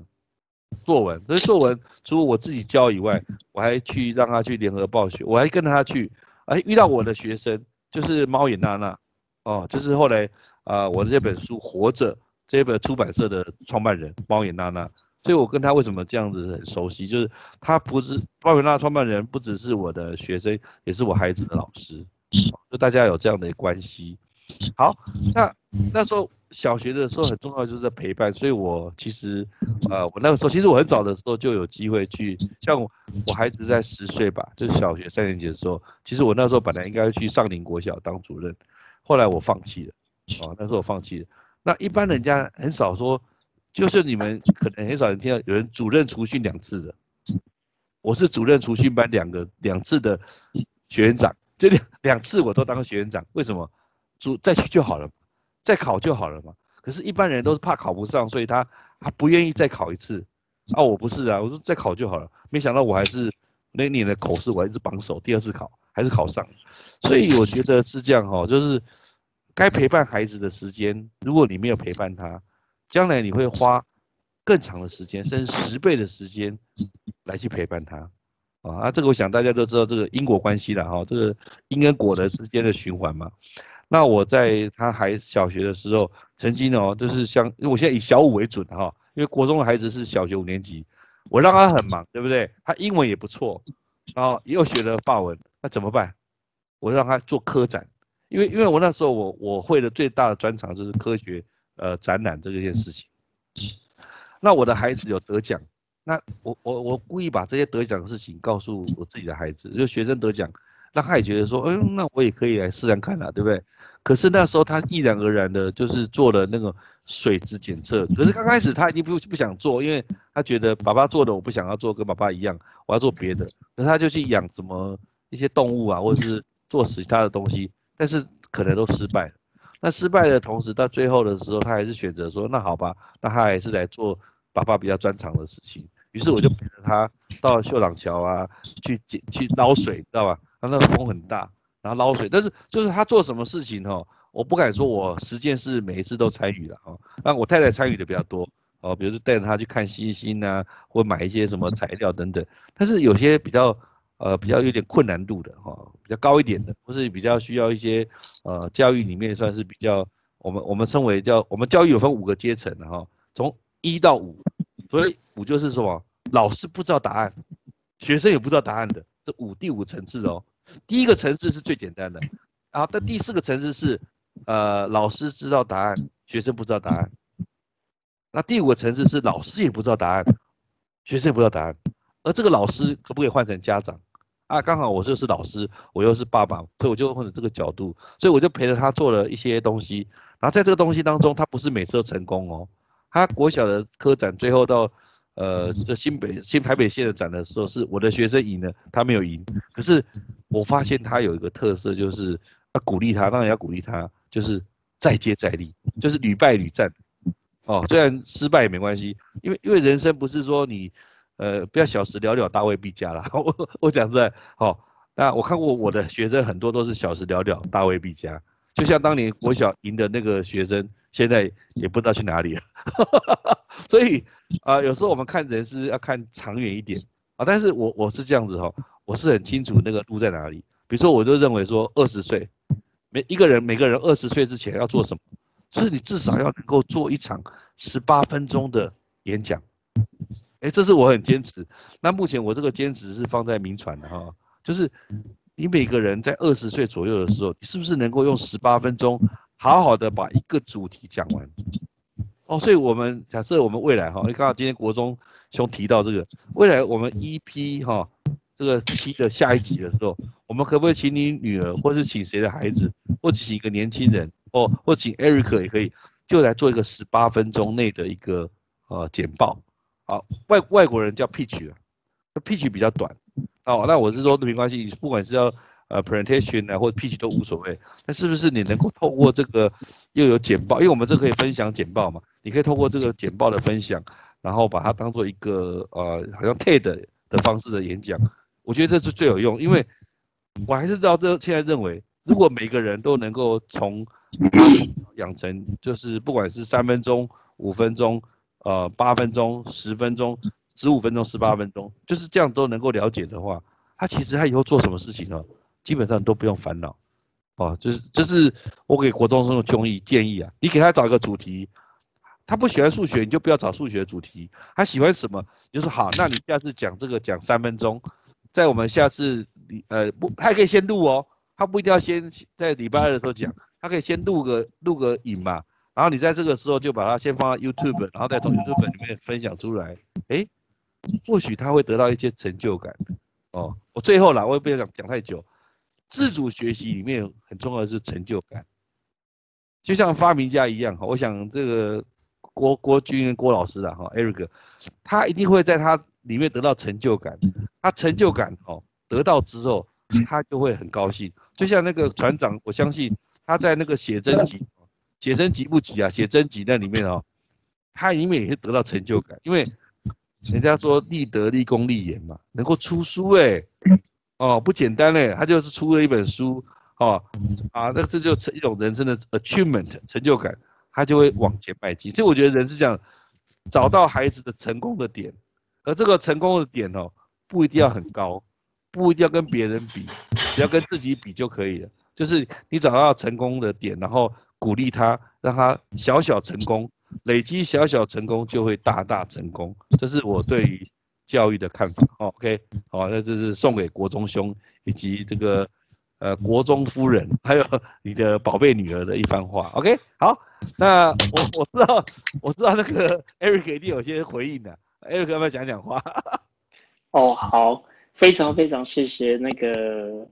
作文。所以作文除了我自己教以外，我还去让他去联合报学，我还跟他去，哎遇到我的学生就是猫眼娜娜，哦就是后来啊我的这本书活着这本出版社的创办人猫眼娜娜。所以，我跟他为什么这样子很熟悉，就是他不是鲍维纳创办人，不只是我的学生，也是我孩子的老师，就大家有这样的关系。好，那那时候小学的时候很重要就是在陪伴，所以我其实，呃，我那个时候其实我很早的时候就有机会去，像我孩子在十岁吧，就是小学三年级的时候，其实我那时候本来应该去上林国小当主任，后来我放弃了，哦，那时候我放弃了。那一般人家很少说。就是你们可能很少人听到有人主任除训两次的，我是主任除训班两个两次的学员长，这两两次我都当学员长，为什么？主再去就好了，再考就好了嘛。可是，一般人都是怕考不上，所以他他不愿意再考一次。啊，我不是啊，我说再考就好了。没想到我还是那年的口试我还是榜首，第二次考还是考上。所以我觉得是这样哈，就是该陪伴孩子的时间，如果你没有陪伴他。将来你会花更长的时间，甚至十倍的时间来去陪伴他，啊，那这个我想大家都知道这个因果关系了哈，这个因跟果的之间的循环嘛。那我在他还小学的时候，曾经哦，就是像，我现在以小五为准哈，因为国中的孩子是小学五年级，我让他很忙，对不对？他英文也不错，然后又学了法文，那怎么办？我让他做科展，因为因为我那时候我我会的最大的专长就是科学。呃，展览这件事情，那我的孩子有得奖，那我我我故意把这些得奖的事情告诉我自己的孩子，就学生得奖，让他也觉得说，嗯，那我也可以来试试看啦，对不对？可是那时候他毅然而然的，就是做了那个水质检测，可是刚开始他已经不不想做，因为他觉得爸爸做的我不想要做，跟爸爸一样，我要做别的，那他就去养什么一些动物啊，或者是做其他的东西，但是可能都失败。那失败的同时，到最后的时候，他还是选择说，那好吧，那他还是来做爸爸比较专长的事情。于是我就陪着他到秀朗桥啊，去捡去捞水，知道吧？那那个风很大，然后捞水。但是就是他做什么事情哦，我不敢说我十件事每一次都参与了哦。那我太太参与的比较多哦，比如说带着他去看星星啊，或买一些什么材料等等。但是有些比较。呃，比较有点困难度的哈，比较高一点的，或是比较需要一些呃教育里面算是比较我们我们称为叫我们教育有分五个阶层的哈，从一到五，所以五就是什么，老师不知道答案，学生也不知道答案的，这五第五层次哦，第一个层次是最简单的，然后但第四个层次是呃老师知道答案，学生不知道答案，那第五个层次是老师也不知道答案，学生也不知道答案，而这个老师可不可以换成家长？啊，刚好我就是老师，我又是爸爸，所以我就换成这个角度，所以我就陪着他做了一些东西。然后在这个东西当中，他不是每次都成功哦。他国小的科展最后到呃这新北新台北县的展的时候，是我的学生赢了，他没有赢。可是我发现他有一个特色，就是要鼓励他，当然要鼓励他，就是再接再厉，就是屡败屡战。哦，虽然失败也没关系，因为因为人生不是说你。呃，不要小时了了，大未必佳啦。我我讲在，好，那我看过我的学生很多都是小时了了，大未必佳。就像当年我小赢的那个学生，现在也不知道去哪里了。所以啊，有时候我们看人是要看长远一点啊。但是我我是这样子哈，我是很清楚那个路在哪里。比如说，我就认为说，二十岁每一个人每个人二十岁之前要做什么，就是你至少要能够做一场十八分钟的演讲。哎，这是我很坚持。那目前我这个坚持是放在民传的哈，就是你每个人在二十岁左右的时候，你是不是能够用十八分钟好好的把一个主题讲完？哦，所以我们假设我们未来哈，你刚好今天国中兄提到这个，未来我们 EP 哈这个期的下一集的时候，我们可不可以请你女儿，或是请谁的孩子，或请一个年轻人，哦，或请 Eric 也可以。就来做一个十八分钟内的一个呃简报。啊，外外国人叫 pitch 啊，pitch 比较短。哦，那我是说没关系，不管是要呃 presentation 啊或者 pitch 都无所谓。那是不是你能够透过这个又有简报，因为我们这可以分享简报嘛？你可以透过这个简报的分享，然后把它当做一个呃好像 TED 的方式的演讲。我觉得这是最有用，因为我还是知道这现在认为，如果每个人都能够从养成，就是不管是三分钟、五分钟、呃八分钟、十分钟、十五分钟、十八分钟，就是这样都能够了解的话，他其实他以后做什么事情呢，基本上都不用烦恼。哦，就是就是我给国中生的建议建议啊，你给他找一个主题，他不喜欢数学，你就不要找数学主题，他喜欢什么，你就说好，那你下次讲这个讲三分钟。在我们下次礼呃不，他可以先录哦，他不一定要先在礼拜二的时候讲，他可以先录个录个影嘛，然后你在这个时候就把它先放到 YouTube，然后再从 YouTube 里面分享出来，哎，或许他会得到一些成就感哦。我最后啦，我也不想讲太久，自主学习里面很重要的是成就感，就像发明家一样哈，我想这个郭郭军郭老师啊哈，Eric，他一定会在他。里面得到成就感，他成就感哦，得到之后他就会很高兴。就像那个船长，我相信他在那个写真集，写真集不集啊，写真集那里面哦，他里面也是得到成就感，因为人家说立德、立功、立言嘛，能够出书哎，哦不简单嘞，他就是出了一本书哦，啊，那这就成一种人生的 achievement 成就感，他就会往前迈进。所以我觉得人是这样，找到孩子的成功的点。而这个成功的点哦，不一定要很高，不一定要跟别人比，只要跟自己比就可以了。就是你找到成功的点，然后鼓励他，让他小小成功，累积小小成功就会大大成功。这是我对于教育的看法。OK，好，那这是送给国中兄以及这个呃国中夫人，还有你的宝贝女儿的一番话。OK，好，那我我知道我知道那个 Eric 一定有些回应的。Eric 要不要讲讲话？哦，好，非常非常谢谢那个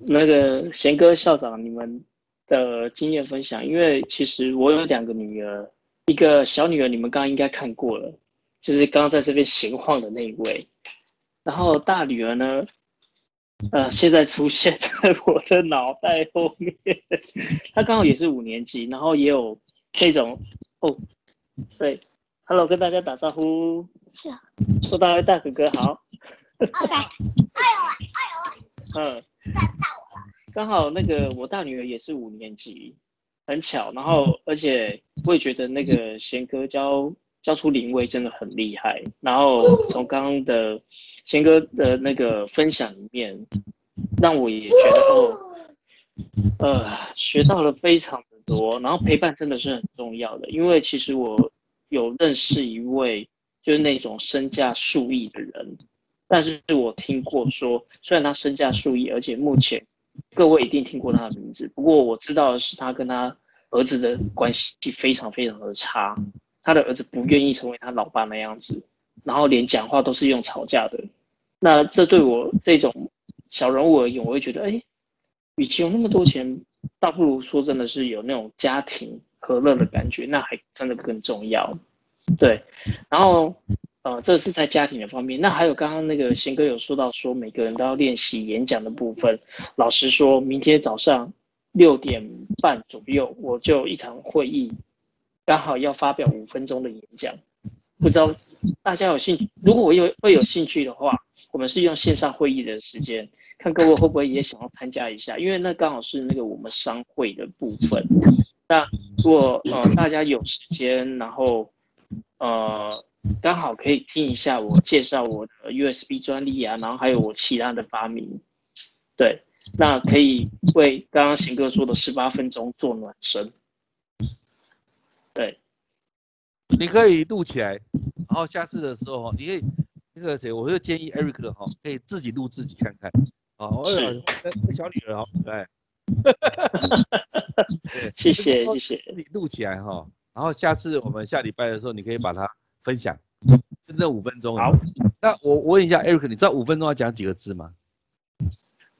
那个贤哥校长你们的经验分享。因为其实我有两个女儿，一个小女儿你们刚刚应该看过了，就是刚刚在这边闲晃的那一位。然后大女儿呢，呃，现在出现在我的脑袋后面。她刚好也是五年级，然后也有那种哦，对。Hello，跟大家打招呼。是啊。说大家大哥哥好。OK。哎呦喂，哎呦喂。嗯。刚好那个我大女儿也是五年级，很巧。然后而且我也觉得那个贤哥教教出灵威真的很厉害。然后从刚刚的贤哥的那个分享里面，让我也觉得哦，呃，学到了非常的多。然后陪伴真的是很重要的，因为其实我。有认识一位就是那种身价数亿的人，但是我听过说，虽然他身价数亿，而且目前各位一定听过他的名字，不过我知道的是他跟他儿子的关系非常非常的差，他的儿子不愿意成为他老爸那样子，然后连讲话都是用吵架的。那这对我这种小人物而言，我会觉得，哎，与其有那么多钱，倒不如说真的是有那种家庭。和乐的感觉，那还真的更重要。对，然后呃，这是在家庭的方面。那还有刚刚那个贤哥有说到，说每个人都要练习演讲的部分。老实说，明天早上六点半左右，我就一场会议，刚好要发表五分钟的演讲。不知道大家有兴趣，如果我有会有兴趣的话，我们是用线上会议的时间，看各位会不会也想要参加一下？因为那刚好是那个我们商会的部分。那如果呃大家有时间，然后呃刚好可以听一下我介绍我的 USB 专利啊，然后还有我其他的发明，对，那可以为刚刚行哥说的十八分钟做暖身，对，你可以录起来，然后下次的时候你可以那个谁，我就建议 Eric 哈，可以自己录自己看看，啊，是，小女儿好可爱。谢 谢谢。谢，你录起来哈，然后下次我们下礼拜的时候，你可以把它分享，就这五分钟。好，那我我问一下 Eric，你知道五分钟要讲几个字吗？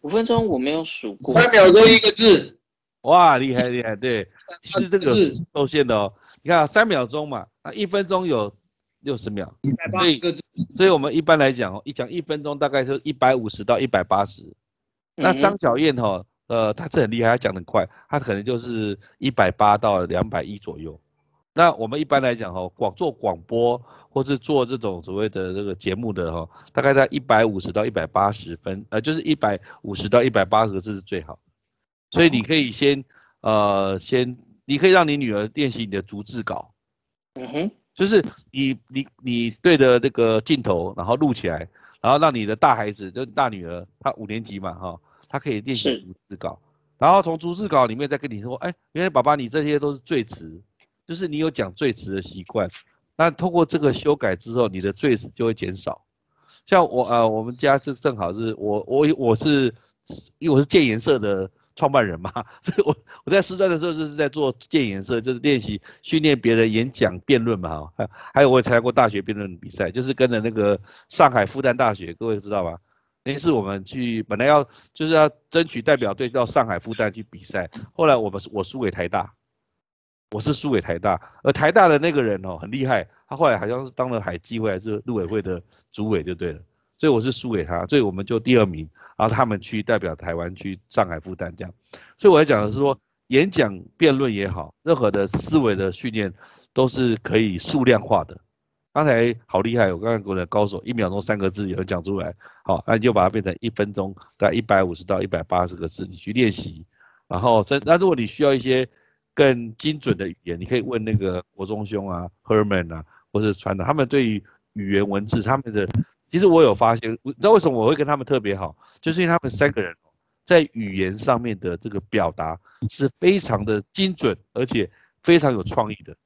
五分钟我没有数过，三秒钟一个字。哇，厉害厉害，对，其实这个受限的哦。你看啊，三秒钟嘛，那一分钟有六十秒，一百八十个字，所以我们一般来讲哦，一讲一分钟大概是一百五十到一百八十。那嗯张小燕哈，呃，她这很厉害，她讲得很快，她可能就是一百八到两百一左右。那我们一般来讲哈，广做广播或是做这种所谓的这个节目的哈，大概在一百五十到一百八十分，呃，就是一百五十到一百八十个字是最好。所以你可以先呃先，你可以让你女儿练习你的逐字稿，嗯哼，就是你你你对着这个镜头，然后录起来，然后让你的大孩子，就是大女儿，她五年级嘛哈，她可以练习逐字稿，然后从逐字稿里面再跟你说，哎，原来爸爸你这些都是最词，就是你有讲最词的习惯，那通过这个修改之后，你的最词就会减少。像我呃，我们家是正好是我我我是因为我是建颜色的创办人嘛，所以我我在师专的时候就是在做建颜色，就是练习训练别人演讲辩论嘛哈，还还有我也参加过大学辩论比赛，就是跟着那个上海复旦大学，各位知道吗？那次我们去本来要就是要争取代表队到上海复旦去比赛，后来我们我输给台大，我是输给台大，而台大的那个人哦很厉害，他后来好像是当了海基会还是陆委会的主委就对了，所以我是输给他，所以我们就第二名，然后他们去代表台湾去上海复旦这样，所以我要讲的是说，演讲辩论也好，任何的思维的训练都是可以数量化的。刚才好厉害，我刚才我的高手，一秒钟三个字也能讲出来，好，那你就把它变成一分钟，大概一百五十到一百八十个字，你去练习，然后真那如果你需要一些更精准的语言，你可以问那个国中兄啊、Herman 啊，或是传达，他们对于语言文字他们的，其实我有发现，你知道为什么我会跟他们特别好，就是因为他们三个人在语言上面的这个表达是非常的精准，而且非常有创意的。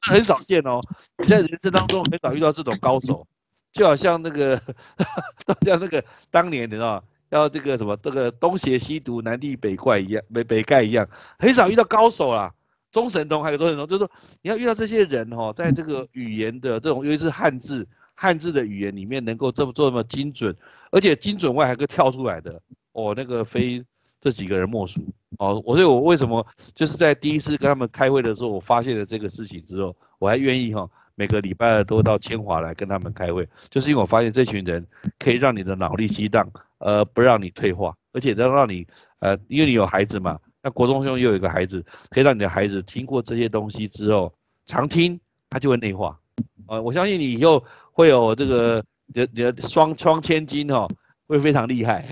很少见哦，你在人生当中很少遇到这种高手，就好像那个，像那个当年你知道？要这个什么这个东邪西毒南帝北怪一样，北北丐一样，很少遇到高手啦。中神通还有中神通，就是说你要遇到这些人哦，在这个语言的这种，尤其是汉字，汉字的语言里面能够这么这么精准，而且精准外还可以跳出来的，哦，那个非这几个人莫属。哦，我所以我为什么就是在第一次跟他们开会的时候，我发现了这个事情之后，我还愿意哈、每个礼拜二都到千华来跟他们开会，就是因为我发现这群人可以让你的脑力激荡，呃，不让你退化，而且能让你呃，因为你有孩子嘛，那国中兄又有一个孩子，可以让你的孩子听过这些东西之后，常听他就会内化。呃，我相信你以后会有这个你的你的双双千金哦，会非常厉害。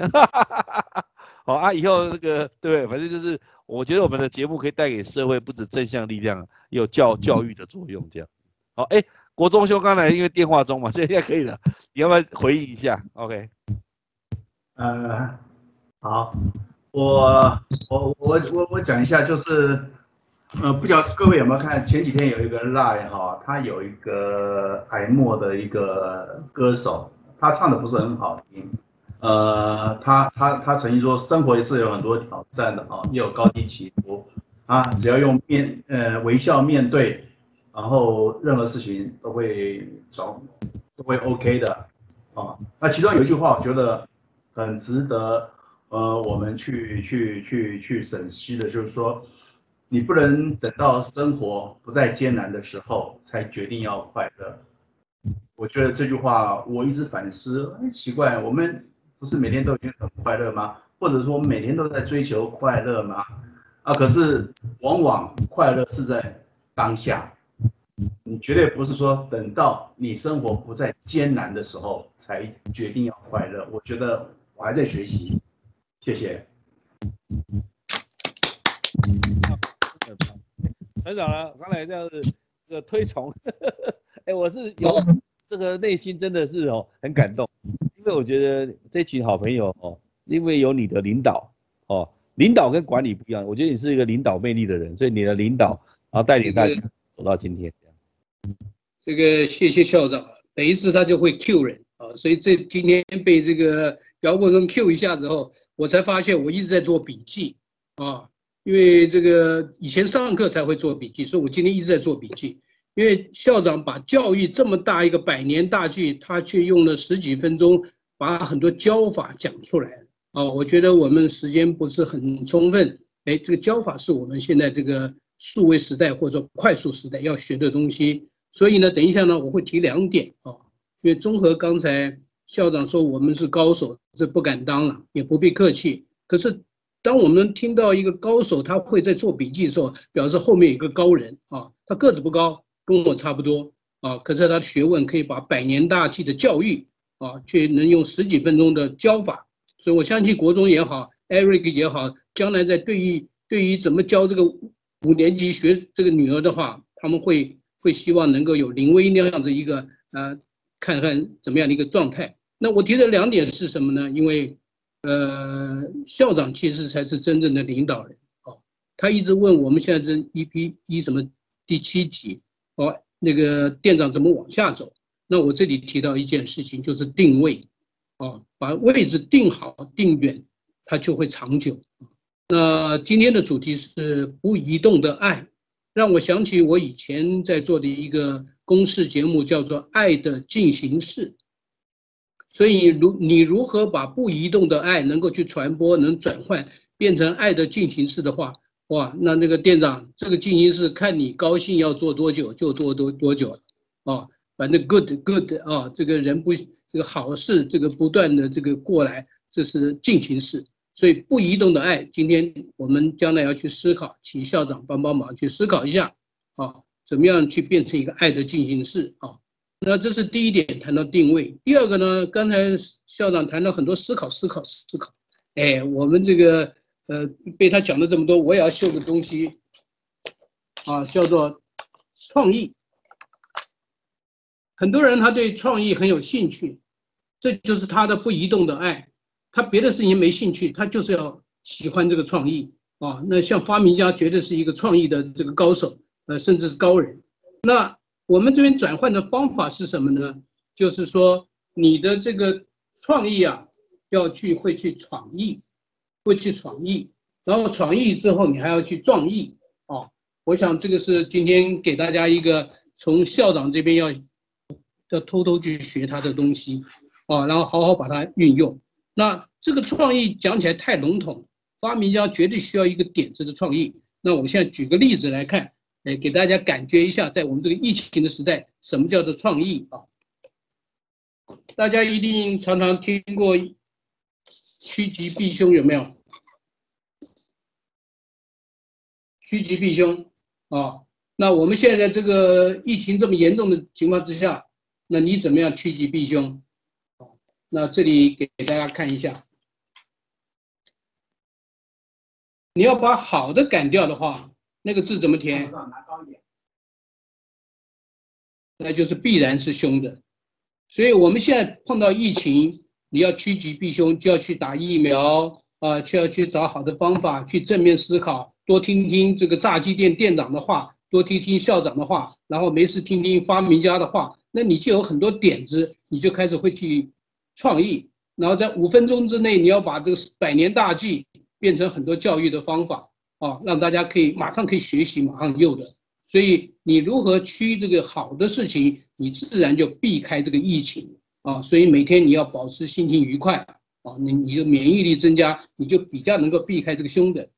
好 啊，以后那个对，反正就是我觉得我们的节目可以带给社会不止正向力量，有教教育的作用，这样。好，哎，国中兄刚才因为电话中嘛，现在可以了，你要不要回应一下？OK，呃，好，我我我我我讲一下，就是呃，不晓得各位有没有看前几天有一个 live 哈，他有一个矮默的一个歌手，他唱的不是很好听，呃，他他他曾经说生活也是有很多挑战的哈，也有高低起伏啊，只要用面呃微笑面对，然后任何事情都会找都会 OK 的啊。那其中有一句话，我觉得。很值得呃我们去去去去审析的，就是说，你不能等到生活不再艰难的时候才决定要快乐。我觉得这句话我一直反思，哎，奇怪，我们不是每天都已经很快乐吗？或者说每天都在追求快乐吗？啊，可是往往快乐是在当下，你绝对不是说等到你生活不再艰难的时候才决定要快乐。我觉得。我还在学习，谢谢。很少了，刚才这样子这个推崇，哎，我是有这个内心真的是哦很感动，因为我觉得这群好朋友哦，因为有你的领导哦，领导跟管理不一样，我觉得你是一个领导魅力的人，所以你的领导然后带领大家走到今天这。个谢谢校长，每一次他就会 Q 人啊，所以这今天被这个。姚国忠 Q 一下之后，我才发现我一直在做笔记啊，因为这个以前上课才会做笔记，所以我今天一直在做笔记。因为校长把教育这么大一个百年大计，他却用了十几分钟把很多教法讲出来啊，我觉得我们时间不是很充分，哎，这个教法是我们现在这个数位时代或者快速时代要学的东西。所以呢，等一下呢，我会提两点啊，因为综合刚才校长说我们是高手，这不敢当了，也不必客气。可是当我们听到一个高手他会在做笔记的时候，表示后面有个高人啊，他个子不高，跟我差不多啊，可是他的学问可以把百年大计的教育啊，却能用十几分钟的教法。所以我相信国中也好，Eric 也好，将来在对于对于怎么教这个五年级学这个女儿的话，他们会。会希望能够有林威那样子一个呃，看看怎么样的一个状态。那我提的两点是什么呢？因为呃，校长其实才是真正的领导人哦。他一直问我们现在这一批一什么第七级哦，那个店长怎么往下走？那我这里提到一件事情，就是定位哦，把位置定好定远，它就会长久。那今天的主题是不移动的爱。让我想起我以前在做的一个公式节目，叫做《爱的进行式》。所以，如你如何把不移动的爱能够去传播、能转换变成爱的进行式的话，哇，那那个店长，这个进行式看你高兴要做多久就多多多久啊。反正 good good 啊，这个人不这个好事，这个不断的这个过来，这是进行式。所以不移动的爱，今天我们将来要去思考，请校长帮帮忙去思考一下啊，怎么样去变成一个爱的进行式啊？那这是第一点，谈到定位。第二个呢，刚才校长谈了很多思考，思考，思考。哎，我们这个呃，被他讲了这么多，我也要秀个东西啊，叫做创意。很多人他对创意很有兴趣，这就是他的不移动的爱。他别的事情没兴趣，他就是要喜欢这个创意啊。那像发明家绝对是一个创意的这个高手，呃，甚至是高人。那我们这边转换的方法是什么呢？就是说你的这个创意啊，要去会去闯意，会去闯意，然后闯意之后你还要去壮意啊。我想这个是今天给大家一个从校长这边要要偷偷去学他的东西啊，然后好好把它运用。那这个创意讲起来太笼统，发明家绝对需要一个点子的创意。那我们现在举个例子来看，哎，给大家感觉一下，在我们这个疫情的时代，什么叫做创意啊？大家一定常常听过趋吉避凶，有没有？趋吉避凶啊？那我们现在这个疫情这么严重的情况之下，那你怎么样趋吉避凶？那这里给大家看一下，你要把好的改掉的话，那个字怎么填？那就是必然是凶的。所以我们现在碰到疫情，你要趋吉避凶，就要去打疫苗啊，就要去找好的方法，去正面思考，多听听这个炸鸡店店长的话，多听听校长的话，然后没事听听发明家的话，那你就有很多点子，你就开始会去。创意，然后在五分钟之内，你要把这个百年大计变成很多教育的方法啊，让大家可以马上可以学习，马上用的。所以你如何趋这个好的事情，你自然就避开这个疫情啊。所以每天你要保持心情愉快啊，你你的免疫力增加，你就比较能够避开这个凶的。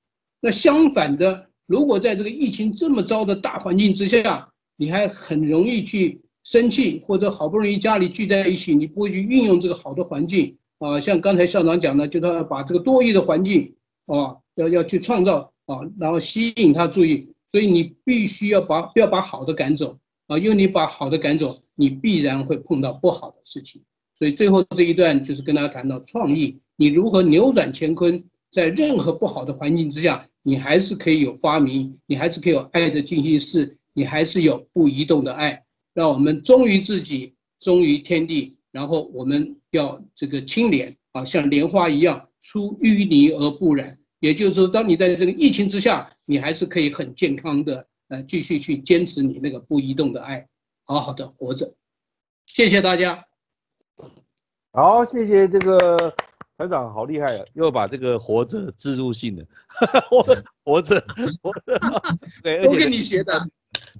那相反的，如果在这个疫情这么糟的大环境之下，你还很容易去。生气或者好不容易家里聚在一起，你不会去运用这个好的环境啊？像刚才校长讲的，就是把这个多余的环境啊，要要去创造啊，然后吸引他注意。所以你必须要把不要把好的赶走啊，因为你把好的赶走，你必然会碰到不好的事情。所以最后这一段就是跟大家谈到创意，你如何扭转乾坤，在任何不好的环境之下，你还是可以有发明，你还是可以有爱的进行式，你还是有不移动的爱。让我们忠于自己，忠于天地，然后我们要这个清廉啊，像莲花一样出淤泥而不染。也就是说，当你在这个疫情之下，你还是可以很健康的呃继续去坚持你那个不移动的爱，好好的活着。谢谢大家。好，谢谢这个团长，好厉害啊，又把这个活着自入性的，活活着活着，对，都跟你学的。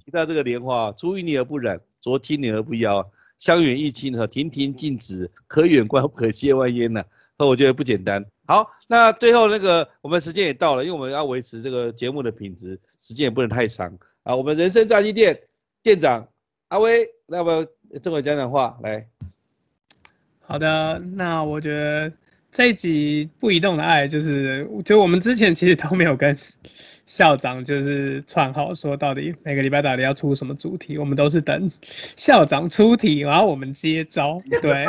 提到这个莲花，出淤泥而不染，濯清涟而不妖，香远益清和亭亭净植，可远观不可亵玩焉呐。那我觉得不简单。好，那最后那个我们时间也到了，因为我们要维持这个节目的品质。时间也不能太长啊。我们人生炸鸡店店长阿威，要不要这么讲讲话来？好的，那我觉得这一集不移动的爱，就是就我们之前其实都没有跟校长就是串好说到底每个礼拜到底要出什么主题，我们都是等校长出题，然后我们接招。对，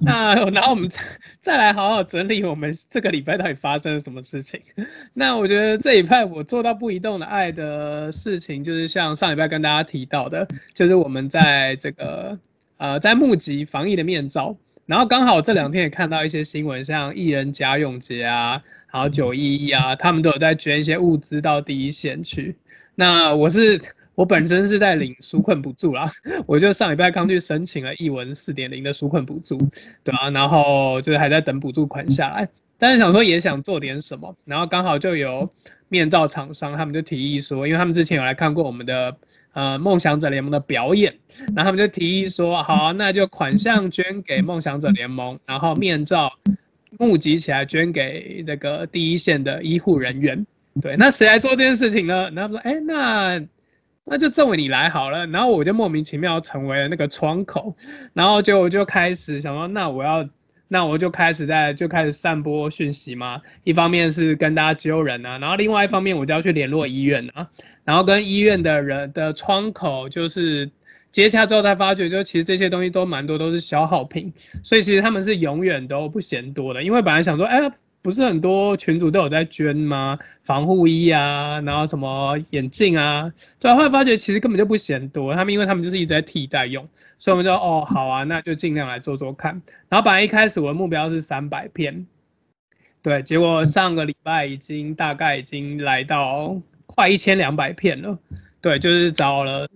那然后我们再再来好好整理我们这个礼拜到底发生了什么事情。那我觉得这一派我做到不移动的爱的事情，就是像上礼拜跟大家提到的，就是我们在这个呃在募集防疫的面罩。然后刚好这两天也看到一些新闻，像艺人贾永杰啊，还有九一一啊，他们都有在捐一些物资到第一线去。那我是我本身是在领纾困补助啦，我就上礼拜刚去申请了译文四点零的纾困补助，对啊，然后就是还在等补助款下来，但是想说也想做点什么，然后刚好就有面罩厂商他们就提议说，因为他们之前有来看过我们的。呃，梦想者联盟的表演，然后他们就提议说，好，那就款项捐给梦想者联盟，然后面罩募集起来捐给那个第一线的医护人员。对，那谁来做这件事情呢？然后说，哎，那那就政委你来好了。然后我就莫名其妙成为了那个窗口，然后就就开始想说，那我要，那我就开始在就开始散播讯息嘛。一方面是跟大家揪人啊，然后另外一方面我就要去联络医院啊。然后跟医院的人的窗口就是接洽之后，才发觉就其实这些东西都蛮多，都是消耗品，所以其实他们是永远都不嫌多的。因为本来想说，哎，不是很多群主都有在捐吗？防护衣啊，然后什么眼镜啊，对，后来发觉其实根本就不嫌多。他们因为他们就是一直在替代用，所以我们就哦好啊，那就尽量来做做看。然后本来一开始我的目标是三百片，对，结果上个礼拜已经大概已经来到。快一千两百片了，对，就是找了，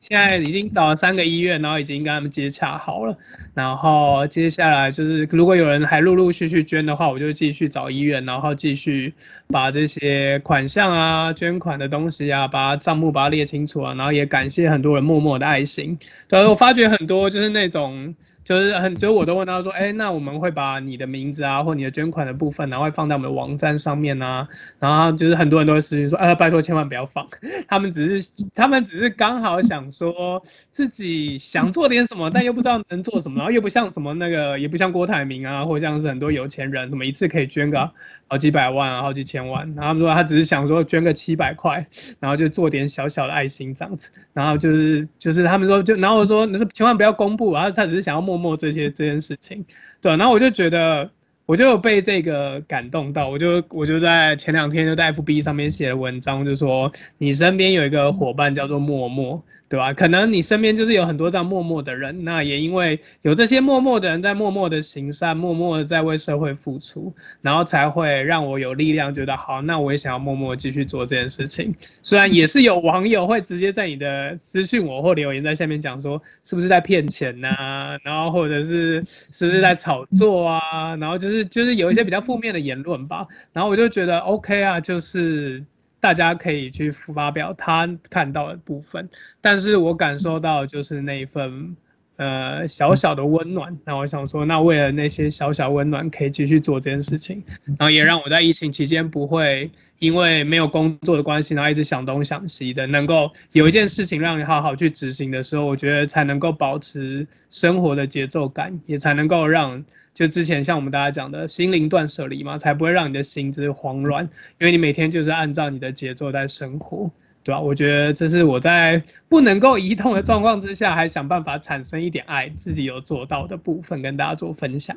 现在已经找了三个医院，然后已经跟他们接洽好了，然后接下来就是如果有人还陆陆续续捐的话，我就继续找医院，然后继续把这些款项啊、捐款的东西啊，把账目把它列清楚啊，然后也感谢很多人默默的爱心，对，我发觉很多就是那种。就是很，就是我都问他说，哎，那我们会把你的名字啊，或你的捐款的部分，然后会放在我们的网站上面呐。然后就是很多人都会私信说，哎，拜托千万不要放。他们只是，他们只是刚好想说自己想做点什么，但又不知道能做什么，然后又不像什么那个，也不像郭台铭啊，或者像是很多有钱人，什么一次可以捐个好几百万啊，好几千万。然后他们说他只是想说捐个七百块，然后就做点小小的爱心这样子。然后就是就是他们说就，然后我说你说千万不要公布，然后他只是想要默。默这些这件事情，对，然后我就觉得，我就被这个感动到，我就我就在前两天就在 FB 上面写了文章，就说你身边有一个伙伴叫做默默。对吧？可能你身边就是有很多这样默默的人，那也因为有这些默默的人在默默的行善，默默的在为社会付出，然后才会让我有力量，觉得好，那我也想要默默继续做这件事情。虽然也是有网友会直接在你的私讯我或留言在下面讲说，是不是在骗钱呐？然后或者是是不是在炒作啊？然后就是就是有一些比较负面的言论吧。然后我就觉得 OK 啊，就是。大家可以去发表他看到的部分，但是我感受到就是那一份呃小小的温暖。那我想说，那为了那些小小温暖，可以继续做这件事情，然后也让我在疫情期间不会因为没有工作的关系，然后一直想东想西的，能够有一件事情让你好好去执行的时候，我觉得才能够保持生活的节奏感，也才能够让。就之前像我们大家讲的心灵断舍离嘛，才不会让你的心就是慌乱，因为你每天就是按照你的节奏在生活，对吧？我觉得这是我在不能够移动的状况之下，还想办法产生一点爱，自己有做到的部分跟大家做分享。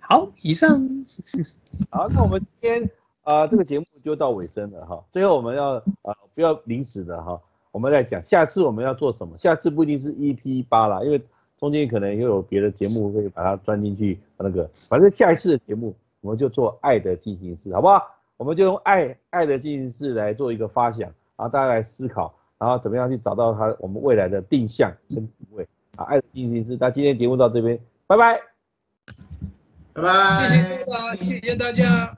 好，以上。好，那我们今天啊这个节目就到尾声了哈。最后我们要啊不要临时的哈，我们来讲下次我们要做什么？下次不一定是 EP 八啦，因为。中间可能又有别的节目会把它钻进去，那个反正下一次的节目我们就做爱的进行式，好不好？我们就用爱爱的进行式来做一个发想，然后大家来思考，然后怎么样去找到它我们未来的定向跟定位啊？爱的进行式，那今天节目到这边，拜拜，拜拜，谢谢大家，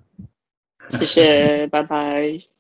谢谢大家，谢谢，拜拜。